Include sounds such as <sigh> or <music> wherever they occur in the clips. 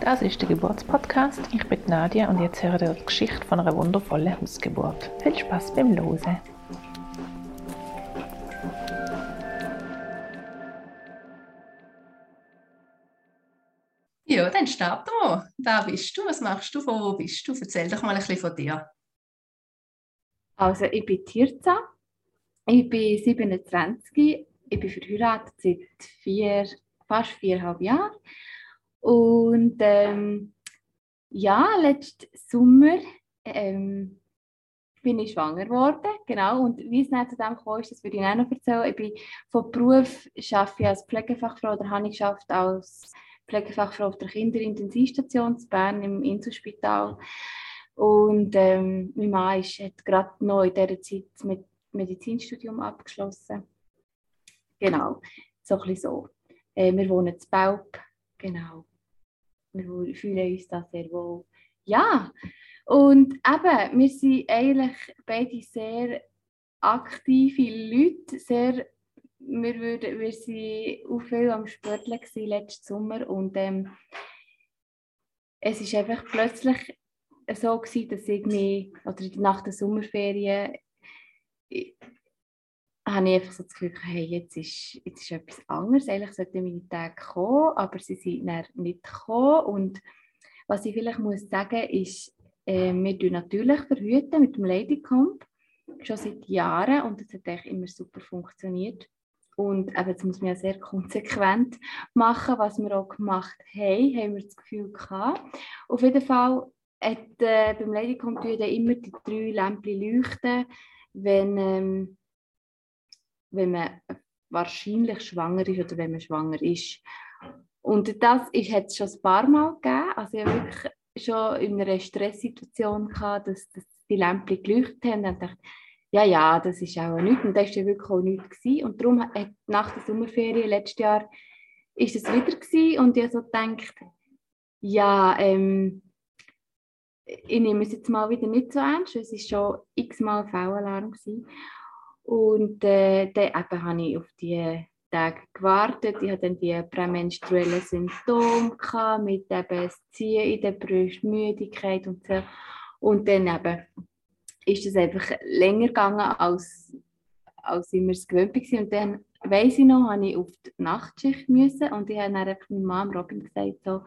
Das ist der Geburtspodcast. Ich bin Nadia und jetzt hören wir die Geschichte von einer wundervollen Hausgeburt. Viel Spaß beim Losen. Ja, dann starten wir. Wer bist du? Was machst du? Von wo bist du? Erzähl doch mal ein bisschen von dir. Also, ich bin Tirza. Ich bin 27. Ich bin verheiratet seit vier, fast viereinhalb Jahren. Und ähm, ja, letzten Sommer ähm, bin ich schwanger geworden, genau. Und wie es dann zu dem kam, das würde ich auch noch erzählen. Ich bin von Beruf arbeite als Pflegefachfrau oder habe ich als Pflegefachfrau auf der Kinderintensivstation in Bern im Inselspital. Und ähm, mein Mann ist, hat gerade noch in dieser Zeit mit Medizinstudium abgeschlossen. Genau, so ein bisschen so. Äh, wir wohnen in Baub, genau. Wir fühlen uns da sehr wohl. Ja, und eben, wir sind eigentlich beide sehr aktive Leute, sehr, wir, würden, wir sind auch viel am Sporteln letzten Sommer. Und ähm, es ist einfach plötzlich so gewesen, dass ich mich, oder nach der Sommerferien, habe ich einfach so das Gefühl, hey, jetzt ist, jetzt ist etwas anderes. Eigentlich sollten meine Tage kommen, aber sie sind dann nicht gekommen. Und was ich vielleicht muss sagen ist, äh, wir tun natürlich verhüten mit dem Ladycomp schon seit Jahren und das hat eigentlich immer super funktioniert. Und eben, jetzt muss man ja sehr <laughs> konsequent machen, was wir auch gemacht haben, haben wir das Gefühl gehabt. Auf jeden Fall hat äh, beim Ladycomp immer die drei Lämpchen leuchten, wenn ähm, wenn man wahrscheinlich schwanger ist oder wenn man schwanger ist. Und das hat es schon ein paar Mal gegeben. Also ich habe wirklich schon in einer Stresssituation gehabt, dass, dass die Lämpchen geleuchtet haben. Und dachte ja, ja, das ist auch nichts. Und das war ja wirklich auch nichts. Gewesen. Und darum hat nach der Sommerferien letztes Jahr ist es wieder gewesen. und ich so gedacht, ja, ähm, ich nehme es jetzt mal wieder nicht so ernst, es war schon x-mal V-Alarm. Und äh, dann habe ich auf die Tage gewartet. Ich hatte dann die prämenstruellen Symptome gehabt, mit eben Ziehen in der Brust, Müdigkeit und so. Und dann eben ist es einfach länger gegangen, als, als ich mir es gewöhnt war. Und dann, weiss ich noch, habe ich auf die Nachtschicht müssen und ich habe dann einfach meiner Mom Robin gesagt, so,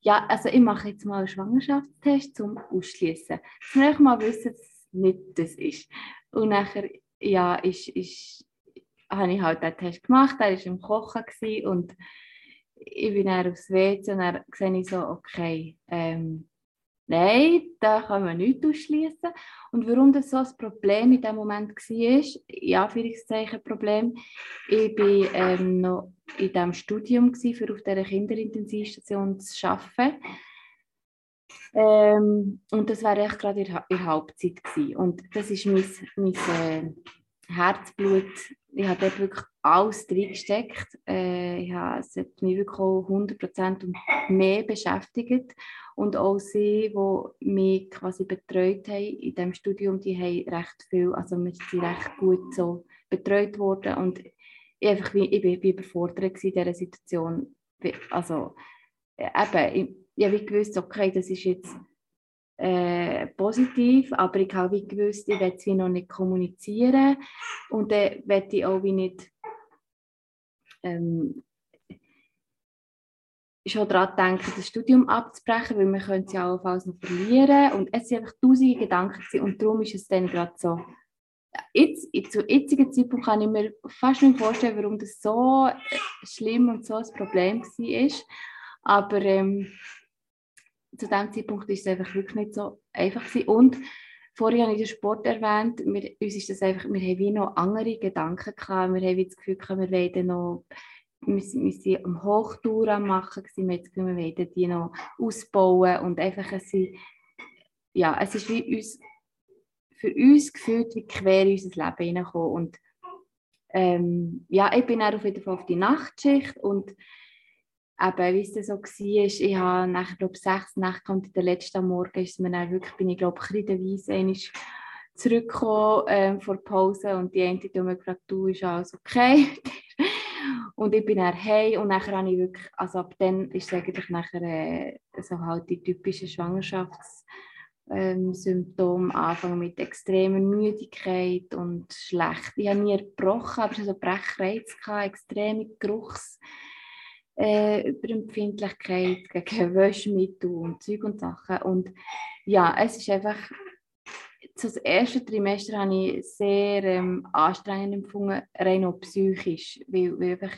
ja, also ich mache jetzt mal einen Schwangerschaftstest zum Ausschließen. Dass wir mal wissen, dass es nicht das ist. Und nachher ja, ist, ist, habe ich halt den Test gemacht, er war im Kochen und ich bin dann aufs WC und dann sehe ich so, okay, ähm, nein, da kann man nicht ausschließen. Und warum das so ein Problem in dem Moment war, ja, Anführungszeichen Problem, ich war ähm, noch in diesem Studium, für auf dieser Kinderintensivstation zu arbeiten. Ähm, und das war echt gerade in der Hauptzeit. Gewesen. Und das ist mein, mein äh, Herzblut. Ich habe dort wirklich alles reingesteckt. Äh, ich habe, es hat mich wirklich auch 100% und mehr beschäftigt. Und auch sie, die mich quasi betreut haben in diesem Studium, die haben recht viel, also wir sind recht gut so betreut worden. Und ich, einfach, ich bin, bin überfordert in dieser Situation. Also, äh, eben, ich, ich habe gewusst, okay, das ist jetzt äh, positiv, aber ich habe gewusst, ich will sie noch nicht kommunizieren und dann will ich auch wie nicht ähm, schon daran denken, das Studium abzubrechen, weil wir können es ja allenfalls noch verlieren und es sind einfach tausende Gedanken gewesen. und darum ist es dann gerade so. Jetzt, zu jetzigen Zeitpunkt kann ich mir fast nicht vorstellen, warum das so schlimm und so ein Problem war. Aber ähm, zu dem Zeitpunkt ist es einfach wirklich nicht so einfach gewesen. Und vorhin habe ich den Sport erwähnt, wir, uns ist das einfach, wir haben wie noch andere Gedanken gehabt, wir haben das Gefühl wir wollen noch wir, sind am Hochtour am machen wir, Gefühl, wir wollen die noch ausbauen und einfach es, ja, es ist wie uns, für uns gefühlt wie quer in unser Leben hineingekommen und ähm, ja, ich bin dann auf jeden Fall auf die Nachtschicht und eben, wie es dann so war, ich habe nachher, glaube sechs Nächte und der letzten Morgen ist mir dann wirklich, bin ich glaube ich in der Weise zurückgekommen ähm, vor Pause und die eine hat mir gefragt, du, ist alles okay? <laughs> und ich bin dann hey und nachher habe ich wirklich, also ab dann ist es eigentlich nachher äh, so halt die typischen Schwangerschafts- ähm, Symptome anfangen mit extremer Müdigkeit und schlecht. Ich habe nie gebrochen, aber so Brechreiz extreme Geruchs äh, Überempfindlichkeit gegen Wäschmittel und Zeug und Sachen. Und ja, es ist einfach, das erste Trimester habe ich sehr ähm, anstrengend empfunden, rein auch psychisch, weil, weil einfach,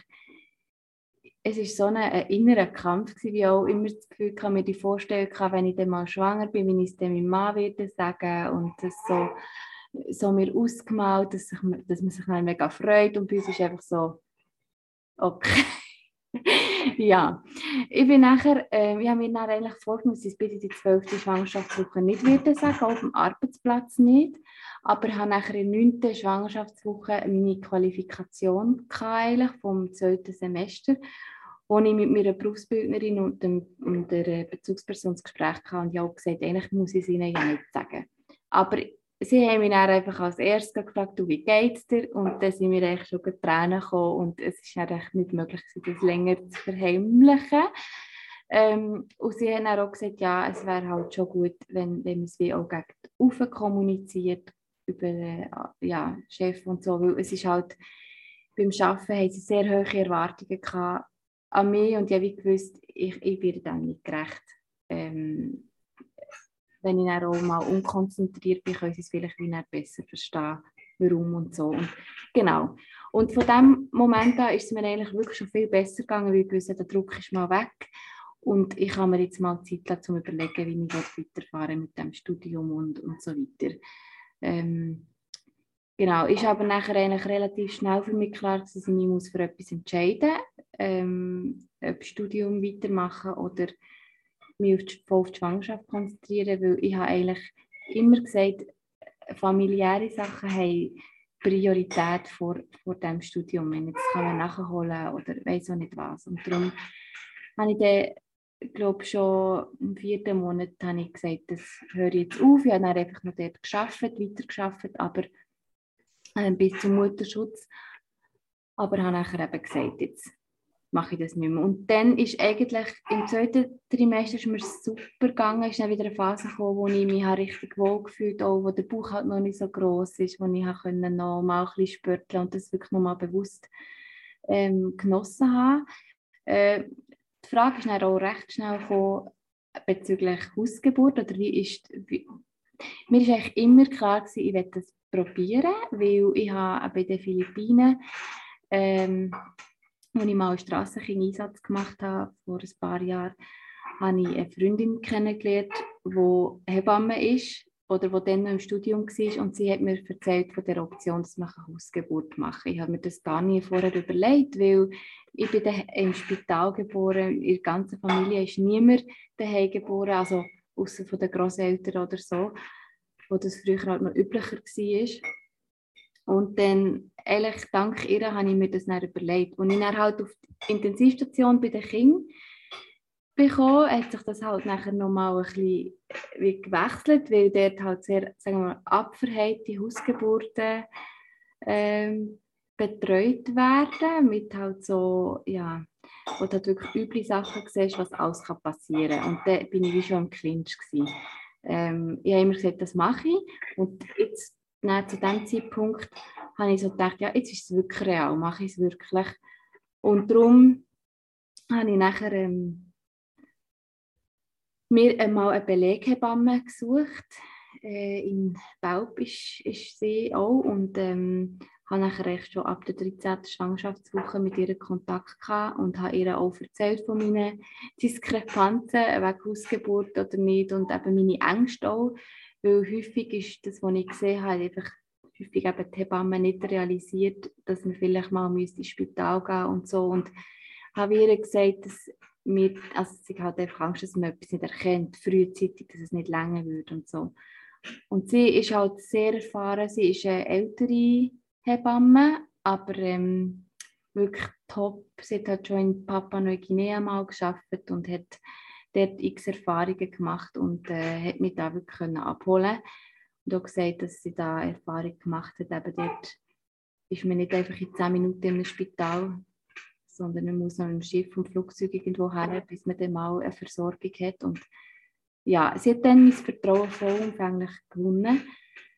es ist so ein, ein innerer Kampf gewesen, wie auch immer das Gefühl kann, mir die Vorstellung kann, wenn ich dann mal schwanger bin, wie ich es dann meinem Mann werde sagen und das so, so mir ausgemalt, dass, sich, dass man sich dann mega freut und bei uns ist einfach so, okay. <laughs> ja, ich bin nachher, äh, ich habe mir dann eigentlich vorgenommen, dass ich in die zwölfte Schwangerschaftswoche nicht würde sagen, auf dem Arbeitsplatz nicht. Aber ich habe nachher in der neunten Schwangerschaftswoche meine Qualifikation eigentlich vom zweiten Semester, wo ich mit meiner Berufsbildnerin und, dem, und der Bezugsperson das Gespräch hatte und ich habe gesagt, eigentlich muss ich es ihnen ja nicht sagen. Aber sie haben mich dann einfach als erstes gefragt, du, wie geht's dir? Und dann sind mir eigentlich schon Tränen gekommen und es ist eigentlich nicht möglich, das länger zu verheimlichen. Ähm, und sie haben dann auch gesagt, ja, es wäre halt schon gut, wenn, wenn man es wie auch gegen die kommuniziert über äh, ja, Chef und so, weil es ist halt, beim Arbeiten haben sie sehr hohe Erwartungen gehabt an mich und ich habe gewusst, ich, ich werde dem nicht gerecht. Ähm, wenn ich auch mal unkonzentriert bin, können sie es vielleicht wie besser verstehen, warum und so. Und, genau. Und von dem Moment an ist es mir eigentlich wirklich schon viel besser gegangen, weil ich wusste, der Druck ist mal weg. Und ich habe mir jetzt mal Zeit lassen, um zu überlegen, wie ich weiterfahren mit dem Studium und, und so weiter. Ähm, genau, ist aber nachher eigentlich relativ schnell für mich klar, dass ich mich für etwas entscheiden muss, ähm, ob Studium weitermachen oder mich auf die, auf die Schwangerschaft konzentrieren, weil ich habe eigentlich immer gesagt, familiäre Sachen haben Priorität vor, vor dem Studium. Wenn jetzt kann man nachholen oder weiß auch nicht was. Und darum habe ich dann, glaube schon im vierten Monat habe ich gesagt, das höre ich jetzt auf. Ich habe dann einfach noch dort geschafft, weiter geschafft, aber äh, bis zum Mutterschutz. Aber habe nachher eben gesagt, jetzt mache ich das nicht mehr. Und dann ist eigentlich im zweiten Trimester ist mir super gegangen, ist dann wieder eine Phase gekommen, wo ich mich richtig wohl gefühlt habe, wo der Bauch halt noch nicht so groß ist, wo ich noch mal ein bisschen spürteln und das wirklich noch mal bewusst ähm, genossen habe. Äh, die Frage ist dann auch recht schnell gekommen, bezüglich Hausgeburt oder wie ist wie, mir ist eigentlich immer klar gewesen, ich werde das probieren, weil ich habe bei den Philippinen ähm, als ich mal einen Strassenkind-Einsatz gemacht habe, vor ein paar Jahren, habe ich eine Freundin kennengelernt, die Hebamme ist oder die dann noch im Studium war und sie hat mir erzählt von der Option, dass man eine Hausgeburt machen kann. Ich habe mir das gar nie vorher überlegt, weil ich bin im Spital geboren, in der ganzen Familie ist niemand daheim geboren, also außer von den Großeltern oder so, wo das früher halt noch üblicher war. Und dann, eigentlich dank ihr, habe ich mir das dann überlegt. Als ich dann halt auf die Intensivstation bei den Kindern bekommen, hat sich das halt nachher nochmal ein bisschen wie gewechselt, weil dort halt sehr, sagen wir abverheilte Hausgeburten ähm, betreut werden, mit halt so, ja, wo du halt wirklich üble Sachen siehst, was alles passieren kann. Und da bin ich wie schon im Clinch. Ähm, ich habe immer gesagt, das mache ich. Und jetzt dann zu dem Zeitpunkt habe ich so gedacht, ja, jetzt ist es wirklich real, mache ich es wirklich. Und darum habe ich nachher ähm, mir einmal eine Beleghebamme gesucht. Äh, in Baub ist, ist sie auch und ähm, habe nachher echt schon ab der 13. Schwangerschaftswoche mit ihr Kontakt gehabt und habe ihr auch erzählt von meinen Diskrepanzen wegen Hausgeburt oder nicht und eben meine Ängste auch, weil häufig ist das, was ich gesehen habe, einfach häufig eben die Hebamme nicht realisiert, dass man vielleicht mal ins Spital gehen und so. Und habe ihr gesagt, dass mir, also sie hat einfach Angst, dass man etwas nicht erkennt, frühzeitig, dass es nicht länger wird und so. Und sie ist halt sehr erfahren, sie ist eine ältere Hebamme, aber ähm, wirklich top. Sie hat halt schon in Papua Neuguinea mal geschafft und hat dort x Erfahrungen gemacht und äh, hat mich da wirklich können abholen und auch gesagt, dass sie da Erfahrung gemacht hat. Eben dort ist man nicht einfach in 10 Minuten im Spital, sondern man muss noch im Schiff und Flugzeug irgendwo her, bis man dann mal eine Versorgung hat. Und ja, sie hat dann mein Vertrauen vollumfänglich gewonnen.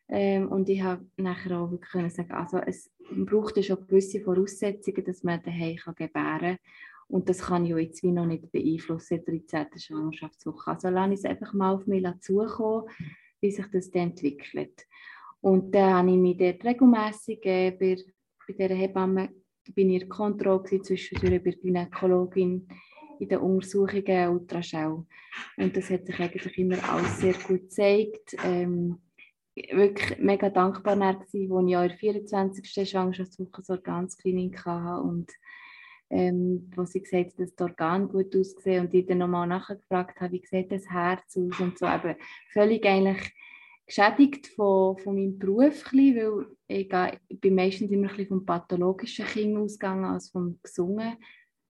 Ähm, und ich habe nachher auch wirklich können sagen, also es braucht schon gewisse Voraussetzungen, dass man daheim gebären kann. Und das kann ich jetzt wie noch nicht beeinflussen in der 13. Schwangerschaftswoche. Also lasse ich es einfach mal auf mich zukommen, wie sich das dann entwickelt. Und dann habe ich mich dort regelmässig äh, bei, bei dieser Hebamme bin ich in Kontrolle zwischendurch bei der Gynäkologin in den Untersuchungen Ultraschall. Und das hat sich eigentlich immer alles sehr gut gezeigt. Ähm, wirklich mega dankbar gewesen, als ich auch in der 24. Schwangerschaftswoche das Organscreening hatte und ähm, wo sie gesagt hat, dass das Organ gut aussieht und ich dann nochmal nachgefragt habe, wie sieht das Herz aus und so, aber völlig eigentlich geschädigt von, von meinem Beruf, weil ich, ich bin meistens immer ein vom pathologischen Kind ausgegangen als vom Gesungen.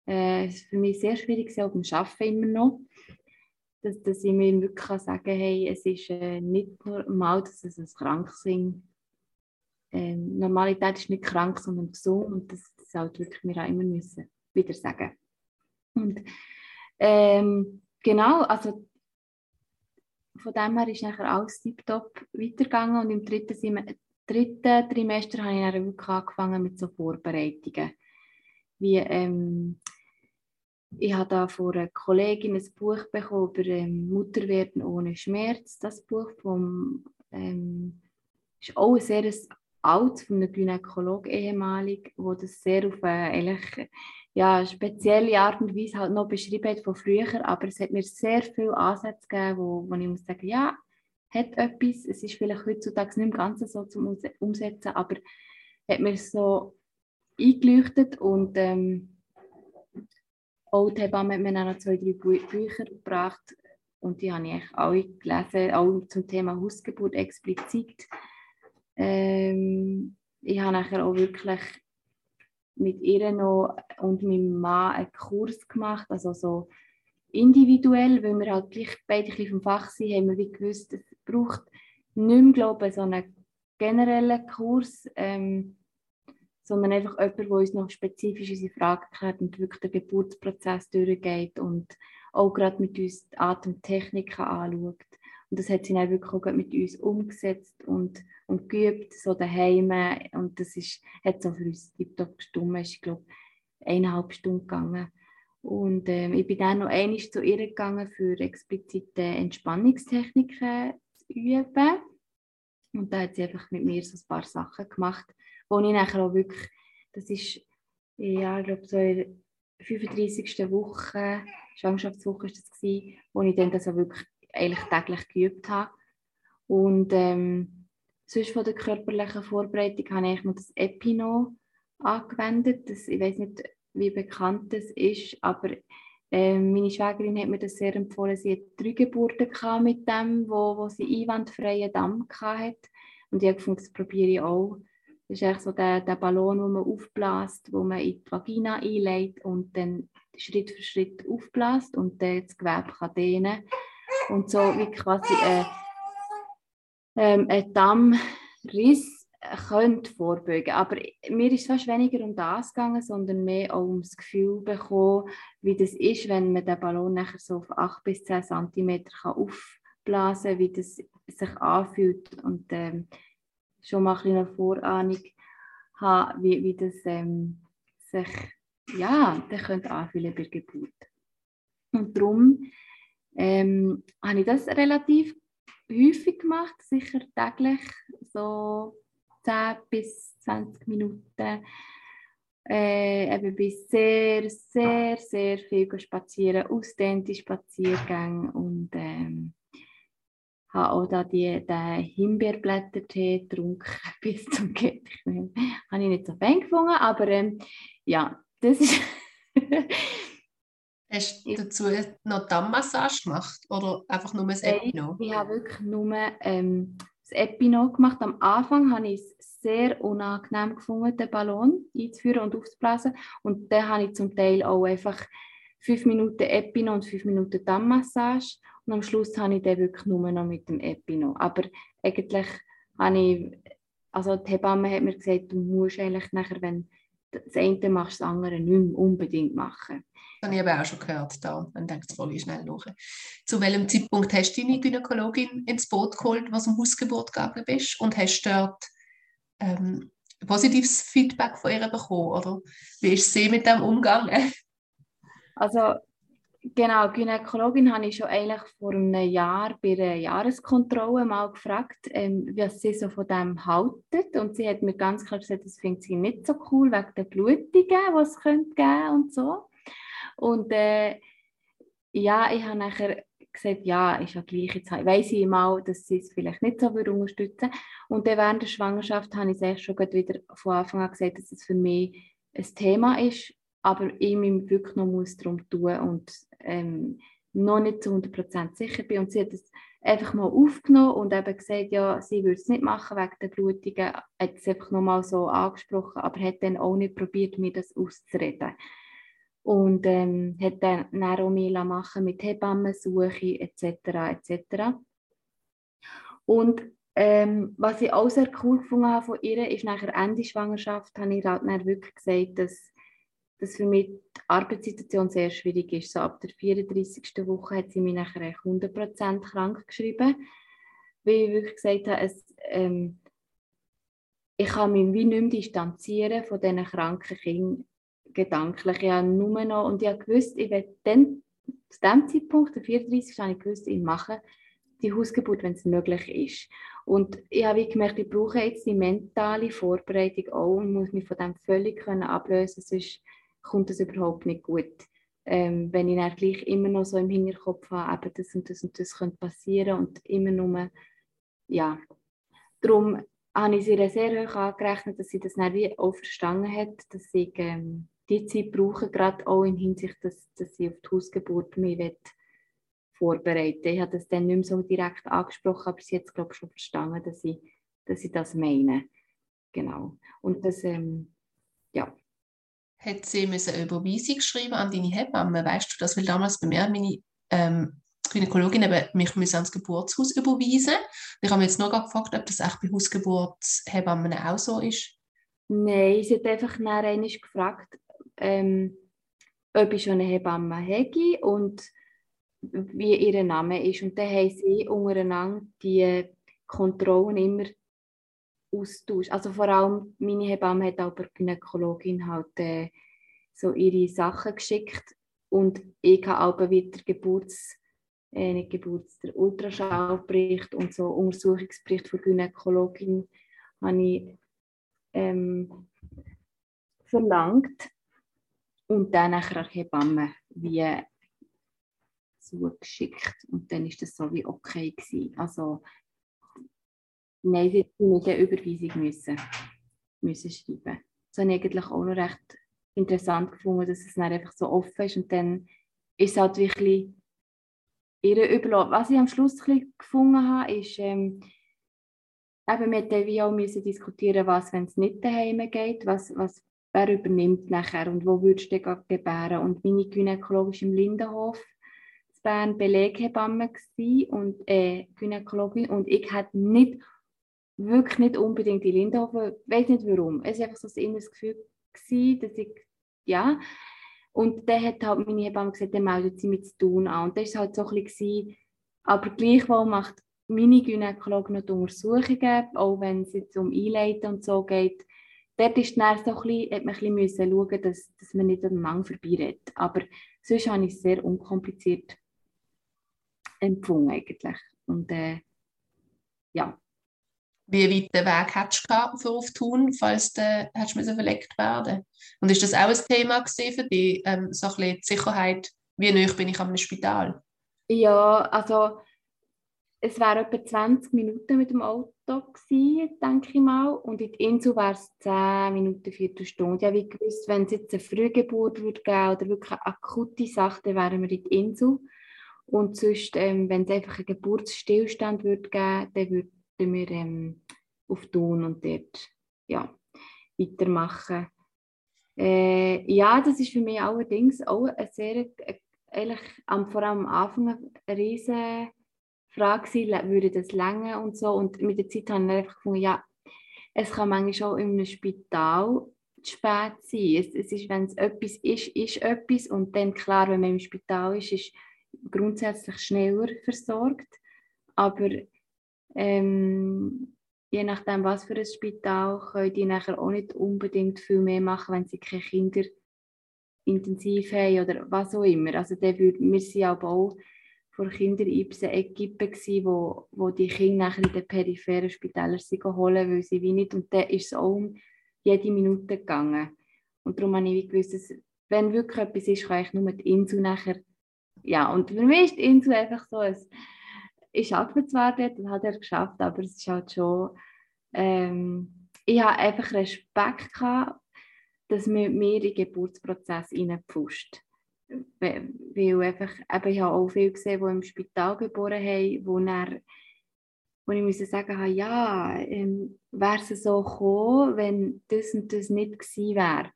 Äh, es ist für mich sehr schwierig, auch beim Arbeiten immer noch dass, dass ich mir wirklich kann sagen kann, hey, es ist äh, nicht normal, dass es ein Kranksein ähm, Normalität ist nicht krank, sondern gesund und das, das halt wirklich wir auch immer müssen wieder sagen. Und ähm, genau, also von dem her ist nachher alles tiptop weitergegangen und im dritten, dritten Trimester habe ich dann wirklich angefangen mit so Vorbereitungen, wie ähm, ich habe da von einer Kollegin ein Buch bekommen über ähm, Mutterwerden ohne Schmerz. Das Buch vom, ähm, ist auch ein sehr altes, von einem Gynäkolog ehemalig, wo das sehr auf eine ja, spezielle Art und Weise halt noch beschrieben hat von früher, aber es hat mir sehr viele Ansätze gegeben, wo, wo ich muss sagen, ja, hat etwas, es ist vielleicht heutzutage nicht im Ganzen so zum Umsetzen, aber hat mir so eingeleuchtet. Und ähm, auch die Hebamme hat mir dann noch zwei, drei Bücher gebracht. Und die habe ich alle gelesen, auch zum Thema Hausgeburt explizit. Ähm, ich habe nachher auch wirklich mit ihr noch und meinem Mann einen Kurs gemacht, also so individuell, weil wir halt gleich beide ein vom Fach sind, haben wir wie gewusst, es braucht nicht mehr, glaube ich, so einen generellen Kurs, ähm, sondern einfach jemand, der uns noch spezifisch unsere Fragen klärt und wirklich den Geburtsprozess durchgeht und auch gerade mit uns die Atemtechniken anschaut. Und das hat sie dann wirklich auch mit uns umgesetzt und, und geübt, so daheim. Und das ist, hat so für uns tiptop gestimmt. Es ist, glaube ich, eineinhalb Stunden gegangen. Und ähm, ich bin dann noch einmal zu ihr gegangen, für explizite Entspannungstechniken zu üben. Und da hat sie einfach mit mir so ein paar Sachen gemacht, wo ich nachher auch wirklich, das ist, ja, ich glaube, so in der 35. Woche, Schwangerschaftswoche ist das gewesen, wo ich dann das auch wirklich eigentlich täglich geübt habe. Und ähm, sonst von der körperlichen Vorbereitung habe ich noch das Epino angewendet. Das, ich weiß nicht, wie bekannt das ist, aber äh, meine Schwägerin hat mir das sehr empfohlen. Sie hat drei Geburten mit dem, wo, wo sie einwandfreien Damm hatte. Und ich habe gefunden, das probiere ich auch. Das ist eigentlich so der, der Ballon, den man aufbläst, wo man in die Vagina einlegt und dann Schritt für Schritt aufbläst und dann das Gewebe kann dehnen und so wie quasi ein, ähm, ein Dammriss könnte vorbeugen. Aber mir ist fast weniger um das gegangen, sondern mehr auch um das Gefühl bekommen, wie das ist, wenn man den Ballon nachher so auf 8 bis 10 cm aufblasen kann, wie das sich anfühlt und ähm, schon mal eine Vorahnung haben, wie, wie das ähm, sich ja, das könnte anfühlen bei Geburt. Und darum ähm, habe ich das relativ häufig gemacht, sicher täglich, so 10 bis 20 Minuten. Äh, eben bis sehr, sehr, sehr viel spazieren, ausdehnte Spaziergänge und ähm, habe auch da die, den Himbeerblättertee getrunken <laughs> bis zum Geht. habe ich nicht so fein gefunden, aber ähm, ja, das ist... <laughs> Hast du dazu noch Dammmassage gemacht oder einfach nur das Epino? Ich habe wirklich nur ähm, das Epino gemacht. Am Anfang habe ich es sehr unangenehm gefunden, den Ballon einzuführen und aufzublasen. Und dann habe ich zum Teil auch einfach fünf Minuten Epino und fünf Minuten Dammmassage. Und am Schluss habe ich den wirklich nur noch mit dem Epino. Aber eigentlich habe ich, also die Hebamme hat mir gesagt, du musst eigentlich nachher, wenn das eine machst, das andere nicht mehr unbedingt machen. Habe ich aber auch schon gehört, da. Man denkt es voll schnell durch. Zu welchem Zeitpunkt hast du deine Gynäkologin ins Boot geholt, was um Hausgeburt gegangen bist? Und hast dort ähm, positives Feedback von ihr bekommen? Oder wie ist sie mit dem umgegangen? Also Genau, Gynäkologin habe ich schon eigentlich vor einem Jahr bei der Jahreskontrolle mal gefragt, ähm, was sie so von dem haltet. Und sie hat mir ganz klar gesagt, das findet sie nicht so cool wegen der Blutungen, die es könnte geben und so. Und äh, ja, ich habe nachher gesagt, ja, ist ja gleich, jetzt weiss ich mal, dass sie es vielleicht nicht so unterstützen Und dann während der Schwangerschaft habe ich es schon wieder von Anfang an gesagt, dass es für mich ein Thema ist, aber ich mich wirklich noch muss darum tun und ähm, noch nicht zu 100% sicher bin. Und sie hat es einfach mal aufgenommen und eben gesagt, ja, sie würde es nicht machen wegen der Blutungen. Hat es einfach noch mal so angesprochen, aber hat dann auch nicht probiert, mir das auszureden. Und ähm, hat dann auch mehr machen mit Hebammensuche etc. etc. Und ähm, was ich auch sehr cool gefunden habe von ihr, ist nachher Ende Schwangerschaft, habe ich halt dann wirklich gesagt, dass dass für mich die Arbeitssituation sehr schwierig ist. So ab der 34. Woche hat sie mich nachher 100% krank geschrieben, weil ich wirklich gesagt habe, es, ähm, ich kann mich wie nicht mehr distanzieren von diesen kranken Kindern gedanklich. Ich habe nur noch, und ich habe gewusst, ich werde dann, zu diesem Zeitpunkt, der 34. habe ich gewusst, ich mache die Hausgeburt, wenn es möglich ist. Und ich habe gemerkt, ich brauche jetzt die mentale Vorbereitung auch und muss mich von dem völlig können ablösen, sonst kommt das überhaupt nicht gut. Ähm, wenn ich dann gleich immer noch so im Hinterkopf habe, eben das und das und das könnte passieren und immer nur, ja, darum habe ich sie sehr hoch angerechnet, dass sie das dann wie auch verstanden hat, dass ich ähm, die Zeit brauche, gerade auch in Hinsicht, dass, dass sie auf die Hausgeburt mich will vorbereiten Ich habe das dann nicht mehr so direkt angesprochen, aber sie hat es, glaube ich, schon verstanden, dass ich, dass ich das meine. Genau. Und das, ähm, ja, hat sie eine Überweisung geschrieben an deine Hebamme. Weißt du das? Weil damals bei mir meine ähm, Gynäkologin eben mich ans Geburtshaus überweisen. Ich habe mich jetzt noch gefragt, ob das auch bei Hausgeburtshebammen auch so ist. Nein, sie hat einfach nachher gefragt, ähm, ob ich schon eine Hebamme habe und wie ihr Name ist. Und dann haben sie untereinander die Kontrollen immer austauscht. Also vor allem meine Hebamme hat aber die Gynäkologin halt äh, so ihre Sachen geschickt und ich habe auch wieder Geburts äh, nicht Geburts, der Ultraschallbericht und so Untersuchungsbericht von Gynäkologin habe ich ähm, verlangt und dann nachher Hebamme wie zugeschickt und dann ist das so wie okay gewesen. Also Nein, sie hätte eine Überweisung müssen, müssen schreiben. Das habe ich eigentlich auch noch recht interessant gefunden, dass es dann einfach so offen ist und dann ist es halt wirklich ihre Überlassen. Was ich am Schluss gefunden habe, ist, ähm, eben, wir mussten auch müssen diskutieren, was, wenn es nicht daheim geht, was, was wer übernimmt nachher und wo würdest du denn gebären. Und meine Gynäkologin im Lindenhof in Bern Beleghebamme und äh, Gynäkologin und ich hätte nicht wirklich nicht unbedingt in Lindhofen. Ich weiß nicht warum. Es war einfach so ein inneres Gefühl, gewesen, dass ich, ja. Und dann hat halt meine Hebamme gesagt, dann meldet sie mit zu tun an. Und das war halt so ein bisschen, aber gleichwohl macht meine Gynäkologin noch die Untersuchungen, auch wenn es jetzt um Einleiten und so geht. Dort ist dann so ein bisschen, hat man ein bisschen schauen dass, dass man nicht an den Mang vorbeiredet. Aber sonst habe ich es sehr unkompliziert empfunden eigentlich. Und äh, ja, wie weit der Weg hättest du für auf Thun, falls du hättest müssen verlegt werden Und ist das auch ein Thema für dich, ähm, so ein bisschen die Sicherheit, wie nah bin ich am Spital? Ja, also es wären etwa 20 Minuten mit dem Auto gewesen, denke ich mal. Und in Insel wäre es 10 Minuten, Viertelstunde. Ja, wie gewusst, wenn es jetzt eine Frühgeburt würde geben oder wirklich eine akute Sache, dann wären wir in Insel. Und sonst, ähm, wenn es einfach einen Geburtsstillstand würde geben, dann würde wir ähm, auf tun und dort ja, weitermachen. Äh, ja, das ist für mich allerdings auch eine sehr, äh, eigentlich vor allem am Anfang eine riesige Frage gewesen, würde das länger und so. Und mit der Zeit habe ich einfach gefunden, ja, es kann manchmal auch in einem Spital zu spät sein. Es, es ist, wenn es etwas ist, ist etwas. Und dann, klar, wenn man im Spital ist, ist grundsätzlich schneller versorgt. Aber ähm, je nachdem, was für ein Spital, können die nachher auch nicht unbedingt viel mehr machen, wenn sie keine Kinder intensiv haben oder was auch immer. Also der würde, wir sind aber auch vor Kindereibsen Equipe gsi, wo, wo die Kinder nachher in den peripheren Spitälern holen, weil sie wie nicht, und da ist es auch um jede Minute gegangen. Und darum habe ich gewusst, dass, wenn wirklich etwas ist, kann ich nur die Insel nachher, ja, und für mich ist die Insel einfach so, es, ich arbeite zwar und habe er geschafft, aber es ist halt schon, ähm, ich habe einfach Respekt gehabt, dass man mir in den Geburtsprozess reinpfuscht weil einfach, eben, ich habe auch viele gesehen, die im Spital geboren haben, wo, dann, wo ich musste sagen habe, ja, ähm, wäre es so gekommen, wenn das und das nicht gewesen wäre.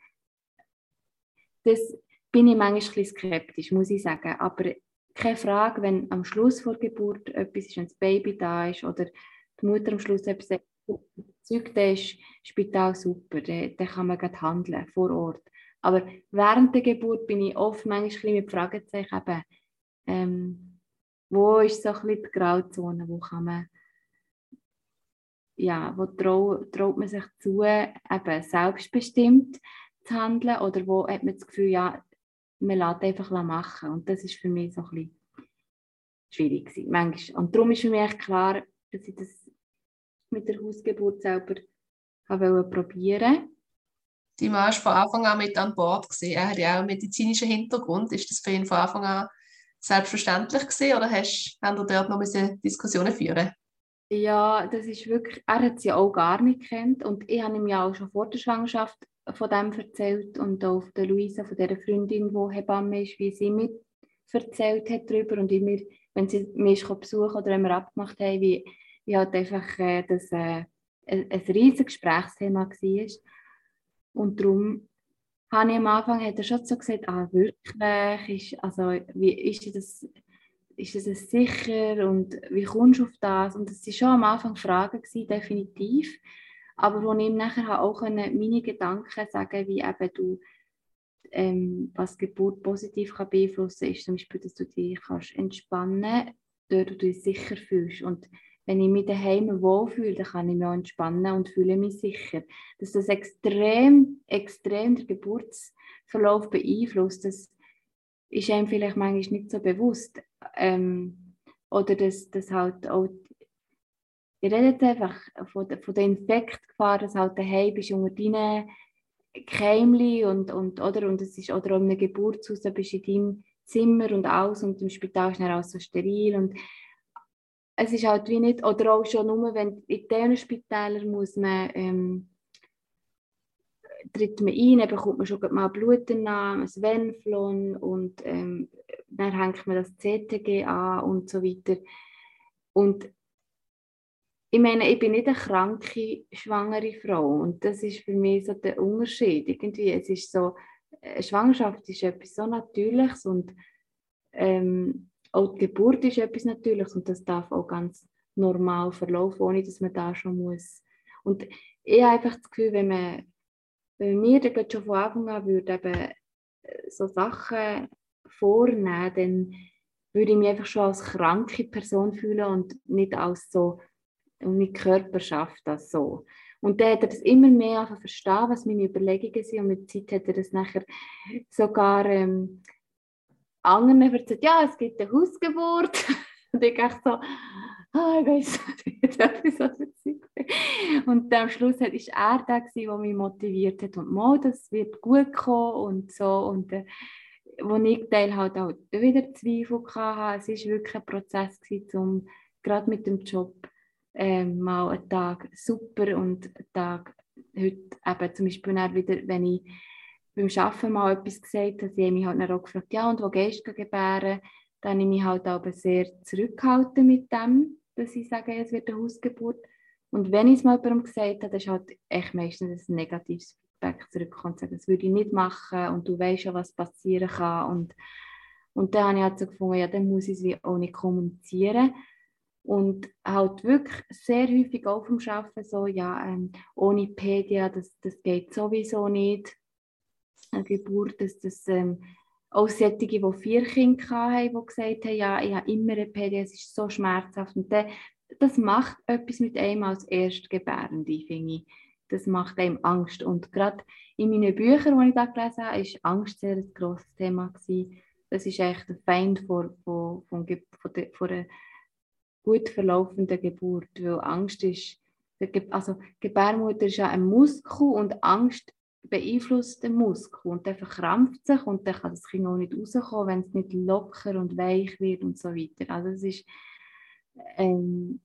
Das bin ich manchmal skeptisch, muss ich sagen. Aber keine Frage, wenn am Schluss vor Geburt etwas ist, wenn das Baby da ist oder die Mutter am Schluss etwas Zeug, dann ist das Spital super, dann, dann kann man handeln vor Ort. Aber während der Geburt bin ich oft manchmal mit Fragezeichen eben, ähm, wo ist so ein die Grauzone, wo kann man, ja, wo trau, traut man sich zu, eben selbstbestimmt zu handeln oder wo hat man das Gefühl, ja, man lässt einfach machen und das ist für mich so ein bisschen schwierig gewesen, manchmal. Und darum ist für mich klar, dass ich das mit der Hausgeburt selber probieren die Mann von Anfang an mit an Bord gesehen. Er hat ja auch einen medizinischen Hintergrund. Ist das für ihn von Anfang an selbstverständlich gesehen oder hast, haben dort noch Diskussionen führen? Ja, das ist wirklich, er hat sie auch gar nicht kennt und ich habe ihm ja auch schon vor der Schwangerschaft von dem erzählt und auch von der Luisa, von der Freundin, die Hebamme ist, wie sie mir erzählt hat darüber und immer, wenn sie mich besuchen oder wenn wir abgemacht haben, wie, wie halt einfach äh, das äh, ein, ein riesiges Gesprächsthema war. Und darum habe ich am Anfang hat er schon so gesagt, ah, wirklich, ist, also, wie ist das, ist das sicher und wie kommst du auf das? Und das waren schon am Anfang Fragen, gewesen, definitiv. Aber wo ich ihm nachher auch meine Gedanken sagen wie eben du, ähm, was Geburt positiv kann beeinflussen kann, ist zum Beispiel, dass du dich kannst entspannen dort du dich sicher fühlst. Und wenn ich mich daheim wohlfühle, dann kann ich mich auch entspannen und fühle mich sicher. Dass das extrem, extrem den Geburtsverlauf beeinflusst, das ist einem vielleicht manchmal nicht so bewusst. Ähm, oder dass, dass halt auch, ich rede jetzt einfach von, der, der Infektgefahr, dass halt daheim bist unter deinen Keimli und, und, oder, und es ist, oder in einem Geburtshaus, da bist in deinem Zimmer und alles und im Spital ist dann auch so steril und es ist halt wie nicht, oder auch schon nur, wenn in diesen Spitälern muss man, ähm, tritt man ein, dann bekommt man schon mal Blutentnahme, ein Venflon und ähm, dann hängt man das CTG an und so weiter. Und ich meine, ich bin nicht eine kranke, schwangere Frau und das ist für mich so der Unterschied. Irgendwie, es ist so, eine Schwangerschaft ist etwas so Natürliches und ähm, auch die Geburt ist etwas Natürliches und das darf auch ganz normal verlaufen, ohne dass man da schon muss. Und ich habe einfach das Gefühl, wenn man, wenn mir dann schon von Anfang an würde eben äh, so Sachen vornehmen, dann würde ich mich einfach schon als kranke Person fühlen und nicht als so, und mein Körper schafft das so. Und dann hat er das immer mehr verstehen, was meine Überlegungen sind und mit der Zeit hat er das nachher sogar ähm, anderen erzählt, ja, es gibt eine Hausgeburt. <laughs> Und ich dachte so, ah, ich weiß nicht, <laughs> etwas Und am Schluss war er der, der mich motiviert hat und mal, das wird gut kommen und so. Und äh, wo ich Teil halt auch wieder Zweifel hatte, es war wirklich ein Prozess, um gerade mit dem Job äh, mal einen Tag super und einen Tag heute eben zum Beispiel wieder, wenn ich beim Arbeiten mal etwas gesagt sie haben mich halt auch gefragt, ja, und wo gehst du gebären? Dann habe ich mich halt aber sehr zurückgehalten mit dem, dass ich sage, es wird eine Hausgeburt. Und wenn ich es mal jemandem gesagt habe, dann ist halt echt meistens ein negatives Feedback zurückgekommen und sagen, das würde ich nicht machen und du weißt ja, was passieren kann. Und, und dann habe ich halt so gefunden, ja, dann muss ich es auch nicht kommunizieren. Und halt wirklich sehr häufig auch vom Arbeiten so, ja, ähm, ohne Pedia, das, das geht sowieso nicht. Eine Geburt, dass das ähm, auch solche, die vier Kinder hatten, die gesagt haben, ja, ich habe immer eine Pedia, es ist so schmerzhaft. Und dann, das macht etwas mit einem als Erstgebärende, finde ich. Das macht einem Angst. Und gerade in meinen Büchern, die ich da gelesen habe, war Angst sehr ein grosses Thema. Gewesen. Das ist echt der Feind von, von, von, von, der, von einer gut verlaufenden Geburt, weil Angst ist, also Gebärmutter ist ja ein Muskel und Angst beeinflusst den Muskel und der verkrampft sich und dann kann das Kind auch nicht rauskommen, wenn es nicht locker und weich wird und so weiter. Also es ist, ähm,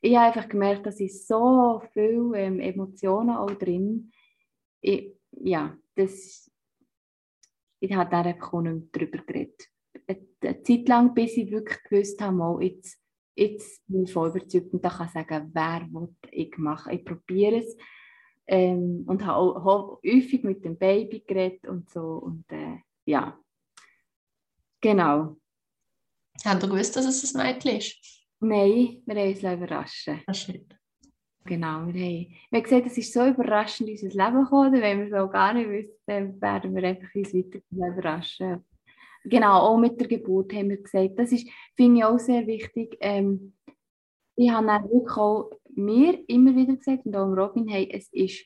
ich habe einfach gemerkt, dass ich so viele ähm, Emotionen auch drin, ich, ja, das, ich habe da einfach auch nicht darüber geredet. Eine Zeit lang, bis ich wirklich gewusst habe, mal, jetzt, jetzt bin ich voll überzeugt und da kann ich sagen, wer will ich machen. Ich probiere es ähm, und habe auch häufig mit dem Baby geredet und so und äh, ja, genau. Haben Sie gewusst, dass es ein Mädchen ist? Nein, wir haben uns überraschen. Das stimmt. Genau, wir haben, wir haben gesagt, es ist so überraschend in unser Leben gekommen, wenn wir es auch gar nicht wissen, dann werden wir einfach uns weiter überraschen. Genau, auch mit der Geburt haben wir gesagt, das ist, finde ich auch sehr wichtig. Ähm, ich habe dann wirklich auch mir immer wieder gesagt und auch Robin, hey, es ist